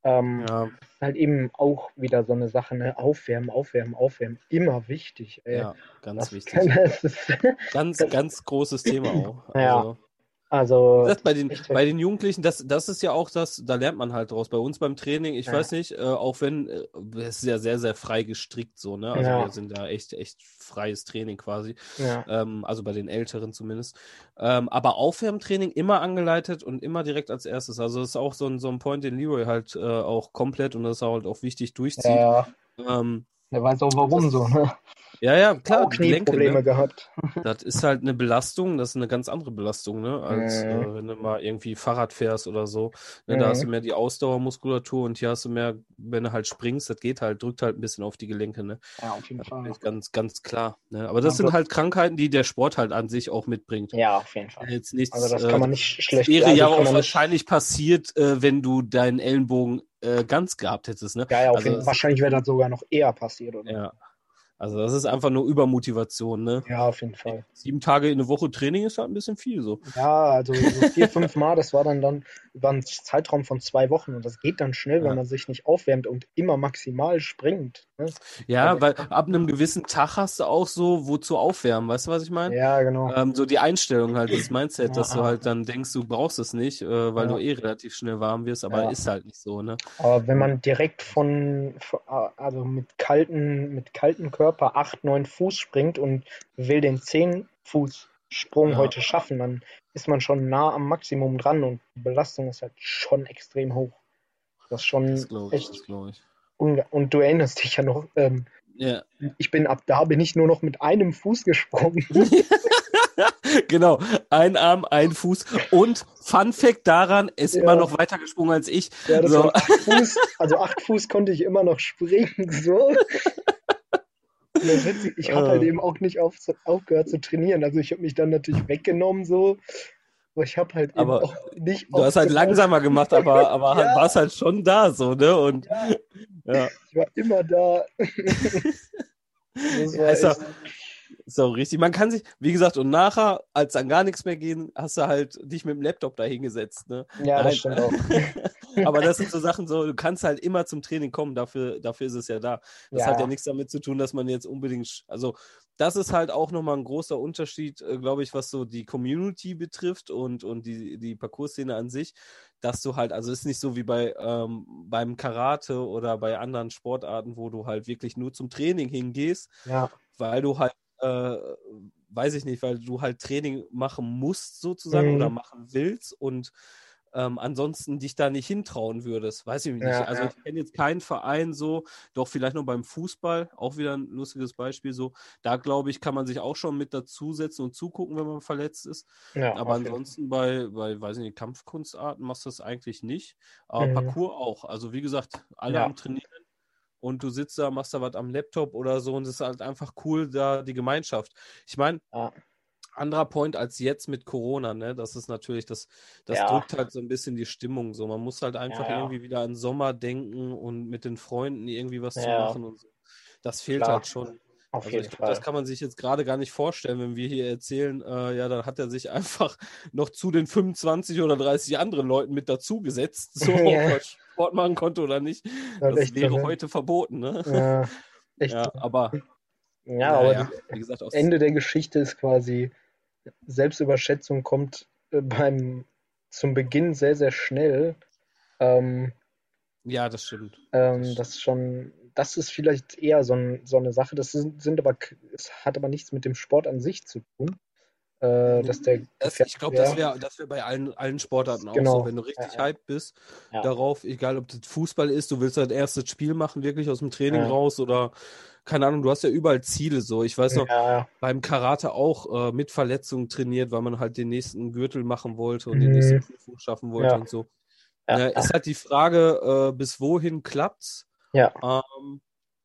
Ähm, Ja, ist halt eben auch wieder so eine Sache, ne? Aufwärmen, aufwärmen, aufwärmen, immer wichtig. Ey. ja, ganz Das- wichtig. das ist, Ganz, ganz großes Thema auch. Ja. Also, gesagt, bei den, bei den Jugendlichen, das, das ist ja auch das, da lernt man halt draus. Bei uns beim Training, ich Ja. weiß nicht, äh, auch wenn, äh, es ist ja sehr, sehr frei gestrickt so, ne? Also Ja. wir sind da echt, echt freies Training quasi. ja, Ähm, also bei den Älteren zumindest. Ähm, aber Aufwärmtraining immer angeleitet und immer direkt als erstes. Also das ist auch so ein, so ein Point, den Leroy halt äh, auch komplett und das ist halt auch wichtig durchzieht. ja, Ähm, der weiß auch warum so, ne? Ja, ja, klar, die Gelenke, Knieprobleme ne? gehabt. Das ist halt eine Belastung, das ist eine ganz andere Belastung, ne? Als Mhm. äh, wenn du mal irgendwie Fahrrad fährst oder so. Ne, Da Mhm. hast du mehr die Ausdauermuskulatur und hier hast du mehr, wenn du halt springst, das geht halt, drückt halt ein bisschen auf die Gelenke, ne? Ja, auf jeden Das Fall. ist ganz, ganz klar. Ne? Aber das Ja, sind das- halt Krankheiten, die der Sport halt an sich auch mitbringt. Ja, auf jeden Fall. Jetzt nichts, Also das äh, kann man nicht schlecht wäre also ja auch man nicht- wahrscheinlich passiert, äh, wenn du deinen Ellenbogen äh, ganz gehabt hättest, ne? Ja, ja, auf Also Wahrscheinlich wäre das sogar noch eher passiert, oder? Ja. Also das ist einfach nur Übermotivation, ne? Ja, auf jeden Fall. Sieben Tage in der Woche Training ist halt ein bisschen viel so. Ja, also so vier, fünf Mal, das war dann dann über einen Zeitraum von zwei Wochen und das geht dann schnell, Ja. wenn man sich nicht aufwärmt und immer maximal springt. Ne? Ja, Also- weil ab einem gewissen Tag hast du auch so, wozu aufwärmen, weißt du, was ich meine? Ja, genau. Ähm, so die Einstellung halt, das Mindset, dass du Ja. halt dann denkst, du brauchst es nicht, äh, weil Ja. du eh relativ schnell warm wirst, aber Ja. ist halt nicht so, ne? Aber wenn man direkt von, von- also mit kalten, mit kaltem Körper acht, neun Fuß springt und will den zehn Fuß Sprung Ja. heute schaffen, dann ist man schon nah am Maximum dran und die Belastung ist halt schon extrem hoch. Das ist schon Das glaube ich, echt das unge Und du erinnerst dich ja noch, ähm, Ja, ich bin ab da bin ich nur noch mit einem Fuß gesprungen. genau. Ein Arm, ein Fuß. Und Fun Fact daran, er ist Ja. immer noch weiter gesprungen als ich. Ja, das So. acht Fuß, also acht Fuß konnte ich immer noch springen, so. Und ich habe Ah. halt eben auch nicht auf, aufgehört zu trainieren. Also ich habe mich dann natürlich weggenommen, so. Aber ich habe halt Aber auch nicht Du hast halt langsamer gemacht, aber, aber Ja. warst halt schon da, so, ne? Und ja, Ich war immer da. Das war ist, echt, auch richtig. Man kann sich, wie gesagt, und nachher, als dann gar nichts mehr ging, hast du halt dich mit dem Laptop da hingesetzt, ne? ja, Nein. das stimmt auch. Aber das sind so Sachen, so, du kannst halt immer zum Training kommen, dafür, dafür ist es ja da. Das Ja. hat ja nichts damit zu tun, dass man jetzt unbedingt, also das ist halt auch nochmal ein großer Unterschied, äh, glaube ich, was so die Community betrifft und, und die, die Parcours-Szene an sich, dass du halt, also es ist nicht so wie bei ähm, beim Karate oder bei anderen Sportarten, wo du halt wirklich nur zum Training hingehst, Ja, weil du halt, äh, weiß ich nicht, weil du halt Training machen musst sozusagen Mhm. oder machen willst und ähm, ansonsten dich da nicht hintrauen würdest. Weiß ich nicht. Ja, also ja. ich kenne jetzt keinen Verein so, doch vielleicht noch beim Fußball, auch wieder ein lustiges Beispiel so. Da glaube ich, kann man sich auch schon mit dazusetzen und zugucken, wenn man verletzt ist. ja, Aber ansonsten bei, bei, weiß ich nicht, Kampfkunstarten machst du das eigentlich nicht. Aber Mhm. Parcours auch. Also wie gesagt, alle am Trainieren und du sitzt da, machst da was am Laptop oder so und es ist halt einfach cool, da die Gemeinschaft. Ich meine. Anderer Point als jetzt mit Corona, ne? Das ist natürlich, das, das Ja. drückt halt so ein bisschen die Stimmung so. Man muss halt einfach Ja, ja. irgendwie wieder an Sommer denken und mit den Freunden irgendwie was zu Ja. machen und so. Das fehlt Klar. halt schon. Auf Also jeden ich glaube, Fall. das kann man sich jetzt gerade gar nicht vorstellen, wenn wir hier erzählen, äh, ja, dann hat er sich einfach noch zu den 25 oder 30 anderen Leuten mit dazugesetzt, so Ja. ob er Sport machen konnte oder nicht. halt Das echt so, wäre ne? heute verboten, ne? Ja, echt. Ja, aber Ja, aber das wie gesagt, Ende der Geschichte ist quasi, Selbstüberschätzung kommt äh, beim zum Beginn sehr, sehr schnell. Ähm, ja, das stimmt. ähm, das ist schon, das ist vielleicht eher so, ein, so eine Sache. Das sind, sind aber, es hat aber nichts mit dem Sport an sich zu tun. Äh, dass der Das, ich glaube, das wäre. das wär bei allen, allen Sportarten auch Genau. so. Wenn du richtig Ja, hyped bist Ja. darauf, egal ob das Fußball ist, du willst dein erstes Spiel machen, wirklich aus dem Training Ja. raus oder keine Ahnung, du hast ja überall Ziele so. Ich weiß noch, Ja, beim Karate auch äh, mit Verletzungen trainiert, weil man halt den nächsten Gürtel machen wollte und die Mhm. nächste Prüfung schaffen wollte Ja. und so. ja, ist halt die Frage, äh, bis wohin klappt's? ja. Ähm,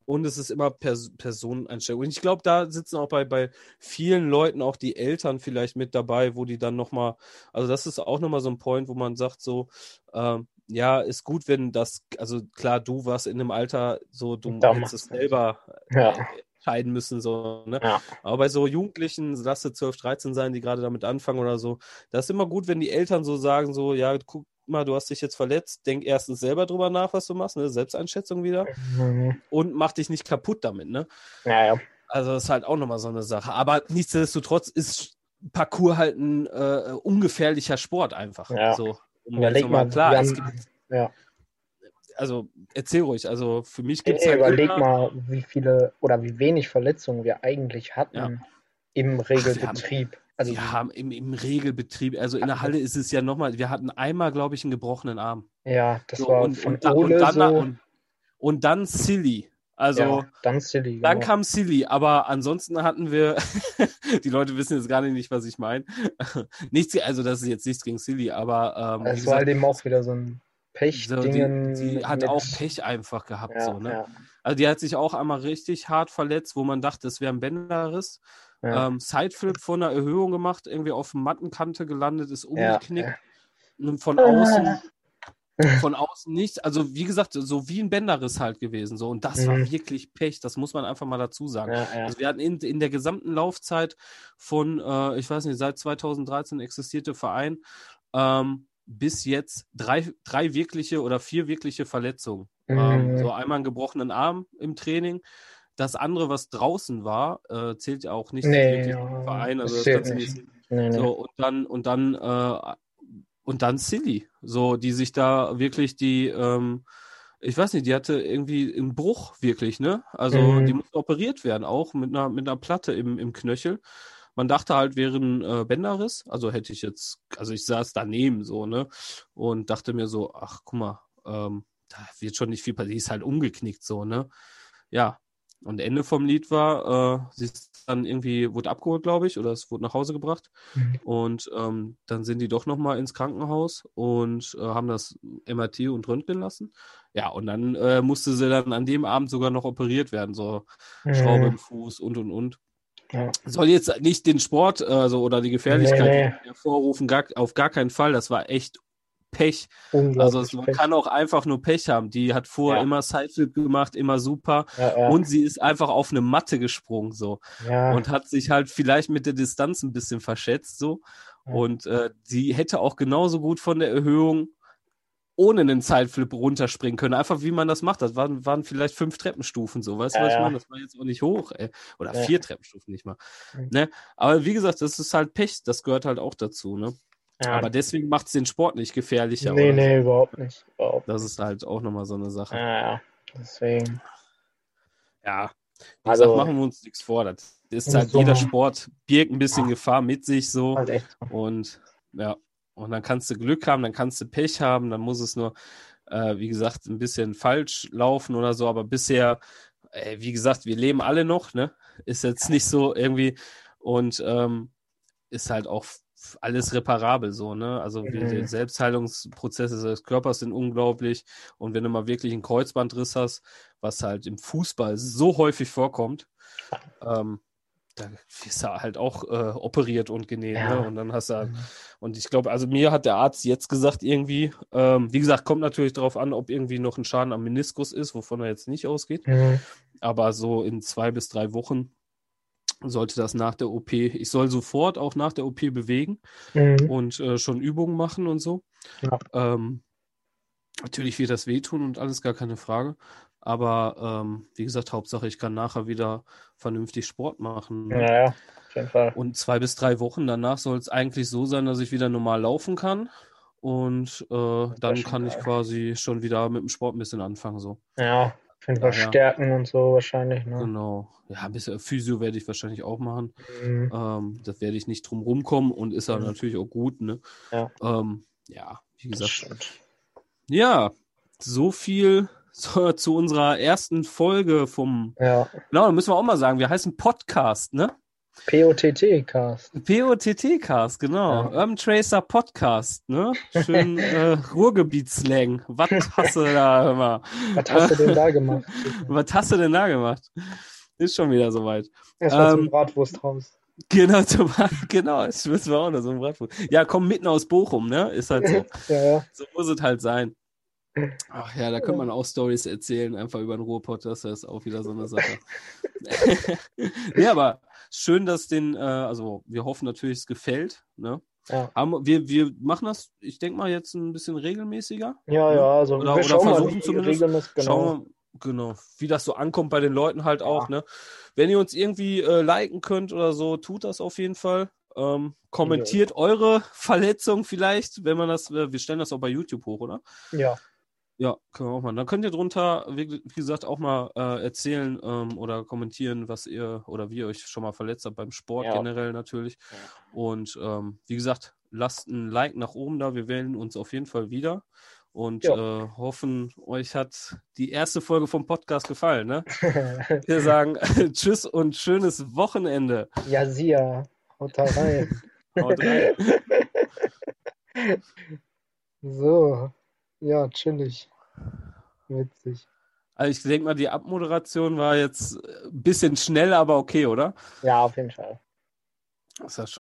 und es ist immer Pers Personeneinstellung. Und ich glaube, da sitzen auch bei, bei vielen Leuten auch die Eltern vielleicht mit dabei, wo die dann nochmal, also das ist auch nochmal so ein Point, wo man sagt so, ähm, ja, ist gut, wenn das, also klar, du warst in einem Alter so, du Da hättest es selber Ja. äh, entscheiden müssen, so, ne? Ja. Aber bei so Jugendlichen, lass es 12, 13 sein, die gerade damit anfangen oder so, das ist immer gut, wenn die Eltern so sagen, so, ja, guck mal, du hast dich jetzt verletzt, denk erstens selber drüber nach, was du machst, ne? Selbsteinschätzung wieder Mhm. und mach dich nicht kaputt damit, ne? Ja, ja. Also das ist halt auch nochmal so eine Sache. Aber nichtsdestotrotz ist Parkour halt ein äh, ungefährlicher Sport einfach. Ja. So, Überleg mal, mal, klar, es gibt, Ja. also erzähl ruhig, also für mich gibt es Ey, halt überleg immer, mal, wie viele oder wie wenig Verletzungen wir eigentlich hatten Ja. im Regelbetrieb. Also, wir haben im, im Regelbetrieb, also in der Halle ist es ja nochmal, wir hatten einmal, glaube ich, einen gebrochenen Arm. ja, das So, war und, von und, Ole und, dann, so. und, und dann Silly. Also ja, dann silly. Dann genau. kam Silly, aber ansonsten hatten wir, die Leute wissen jetzt gar nicht, was ich meine. nichts, also das ist jetzt nichts gegen Silly, aber ähm, wie Es war halt eben auch wieder so ein so, Pech-Dingen. die, die hat mit- auch Pech einfach gehabt. Ja, so, ne? ja, Also die hat sich auch einmal richtig hart verletzt, wo man dachte, es wäre ein Bänderriss. ja. Ähm, Sideflip von einer Erhöhung gemacht, irgendwie auf Mattenkante gelandet, ist Ja, umgeknickt. Und von außen, von außen nichts. Also wie gesagt, so wie ein Bänderriss halt gewesen. So. Und das war Mhm. wirklich Pech, das muss man einfach mal dazu sagen. ja, ja. Also wir hatten in, in der gesamten Laufzeit von, äh, ich weiß nicht, seit 2013 existierte Verein, ähm, bis jetzt drei, drei wirkliche oder vier wirkliche Verletzungen. Ähm, Mhm. so einmal einen gebrochenen Arm im Training. Das andere, was draußen war, äh, zählt ja auch nicht Nee, wirklich ja, Verein. Also das das zählt kannst du nicht. nicht. Nee, nee. So, und dann, und dann, äh, und dann Silly, so, die sich da wirklich die, ähm, ich weiß nicht, die hatte irgendwie einen Bruch wirklich, ne? Also Mhm. die musste operiert werden, auch mit einer, mit einer Platte im, im Knöchel. man dachte halt, wäre ein äh, Bänderriss. Also hätte ich jetzt, also ich saß daneben so, ne? Und dachte mir so, ach, guck mal, ähm, da wird schon nicht viel passieren. Die ist halt umgeknickt so, ne? Ja. Und Ende vom Lied war, äh, sie ist dann irgendwie, wurde abgeholt, glaube ich, oder es wurde nach Hause gebracht. Mhm. Und ähm, dann sind die doch nochmal ins Krankenhaus und äh, haben das MRT und Röntgen lassen. Ja, und dann äh, musste sie dann an dem Abend sogar noch operiert werden, so Schraube im Fuß und und und. Ja. Soll jetzt nicht den Sport also, oder die Gefährlichkeit Nee, hervorrufen, gar, auf gar keinen Fall. Das war echt Pech. Also man Pech. kann auch einfach nur Pech haben. Die hat vorher Ja. immer Sideflip gemacht, immer super. ja, ja, Und sie ist einfach auf eine Matte gesprungen so und hat sich halt vielleicht mit der Distanz ein bisschen verschätzt so. Und äh, hätte auch genauso gut von der Erhöhung ohne einen Sideflip runterspringen können. Einfach wie man das macht. Das waren, waren vielleicht fünf Treppenstufen so. Weißt du, Ja, was ich meine? Das war jetzt auch nicht hoch, ey. Oder Ja. vier Treppenstufen nicht mal. Mhm. Ne? Aber wie gesagt, das ist halt Pech. Das gehört halt auch dazu. Ne? Ja. Aber deswegen macht es den Sport nicht gefährlicher. nee, oder nee, überhaupt nicht. Überhaupt. Das ist halt auch nochmal so eine Sache. Ja, ja. Deswegen. Ja. Wie Also- gesagt, machen wir uns nichts vor. Das ist halt, So. jeder Sport birgt ein bisschen Gefahr mit sich so. Halt. Und ja, und dann kannst du Glück haben, dann kannst du Pech haben, dann muss es nur, äh, wie gesagt, ein bisschen falsch laufen oder so. Aber bisher, äh, wie gesagt, wir leben alle noch, ne? Ist jetzt nicht so irgendwie und ähm, ist halt auch alles reparabel so, ne? Also Mhm. die Selbstheilungsprozesse des Körpers sind unglaublich. Und wenn du mal wirklich einen Kreuzbandriss hast, was halt im Fußball so häufig vorkommt, ähm, da wirst du halt auch äh, operiert und genäht, Ja. ne? Und dann hast du halt, Mhm. und ich glaube, also mir hat der Arzt jetzt gesagt, irgendwie, ähm, wie gesagt, kommt natürlich darauf an, ob irgendwie noch ein Schaden am Meniskus ist, wovon er jetzt nicht ausgeht. Mhm. Aber so in zwei bis drei Wochen sollte das nach der OP, ich soll sofort auch nach der OP bewegen Mhm. und äh, schon Übungen machen und so. Ja. Ähm, natürlich wird das wehtun und alles gar keine Frage. Aber ähm, wie gesagt, Hauptsache, ich kann nachher wieder vernünftig Sport machen. Ja, ja, auf jeden Fall. Und zwei bis drei Wochen danach soll es eigentlich so sein, dass ich wieder normal laufen kann. Und äh, dann kann ich geil. quasi schon wieder mit dem Sport ein bisschen anfangen. So. Ja, jeden Fall Ja, und so wahrscheinlich. Ne? Genau. Ja, ein bisschen Physio werde ich wahrscheinlich auch machen. Mhm. Ähm, das werde ich nicht drum rumkommen und ist ja Mhm. natürlich auch gut. Ne? Ja. Ähm, ja, wie gesagt. Ja, so viel zu, zu unserer ersten Folge vom. Ja, Genau, da müssen wir auch mal sagen, wir heißen Podcast, ne? POTT-Cast. POTT-Cast, genau. Ja. Urban Tracer Podcast, ne? Schön äh, Ruhrgebietsslang. Was hast du da immer? Was hast du denn da gemacht? Was hast du denn da gemacht? Ist schon wieder soweit. Erstmal Ähm, zum Bratwursthaus. Genau, zum, genau, das müssen wir auch noch so ein Bratwurst. Ja, komm mitten aus Bochum, ne? Ist halt so. Ja, ja. So muss es halt sein. Ach ja, da könnte man auch Stories erzählen, einfach über den Ruhrpott, das ist auch wieder so eine Sache. ja, aber schön, dass den, äh, also wir hoffen natürlich, es gefällt. Ne? Ja. Haben, wir, wir machen das, ich denke mal, jetzt ein bisschen regelmäßiger. Ja, ja, also Oder- wir oder schauen mal, versuchen wie zumindest. regeln das genau. Schauen wir, genau, wie das so ankommt bei den Leuten halt auch. Ne? Wenn ihr uns irgendwie äh, liken könnt oder so, tut das auf jeden Fall. Ähm, kommentiert eure Verletzung vielleicht, wenn man das, äh, wir stellen das auch bei YouTube hoch, oder? Ja, Ja, können wir auch mal. Dann könnt ihr drunter, wie, gesagt, auch mal äh, erzählen ähm, oder kommentieren, was ihr oder wie ihr euch schon mal verletzt habt beim Sport Ja. generell natürlich. Und ähm, wie gesagt, lasst ein Like nach oben da. Wir wählen uns auf jeden Fall wieder und Ja. äh, hoffen, euch hat die erste Folge vom Podcast gefallen. Ne? Wir sagen Tschüss und schönes Wochenende. ja, sie ja. Haut rein. Haut rein. So, ja, chillig. Witzig. Also ich denke mal, die Abmoderation war jetzt ein bisschen schnell, aber okay, oder? Ja, auf jeden Fall. Das ist ja schon.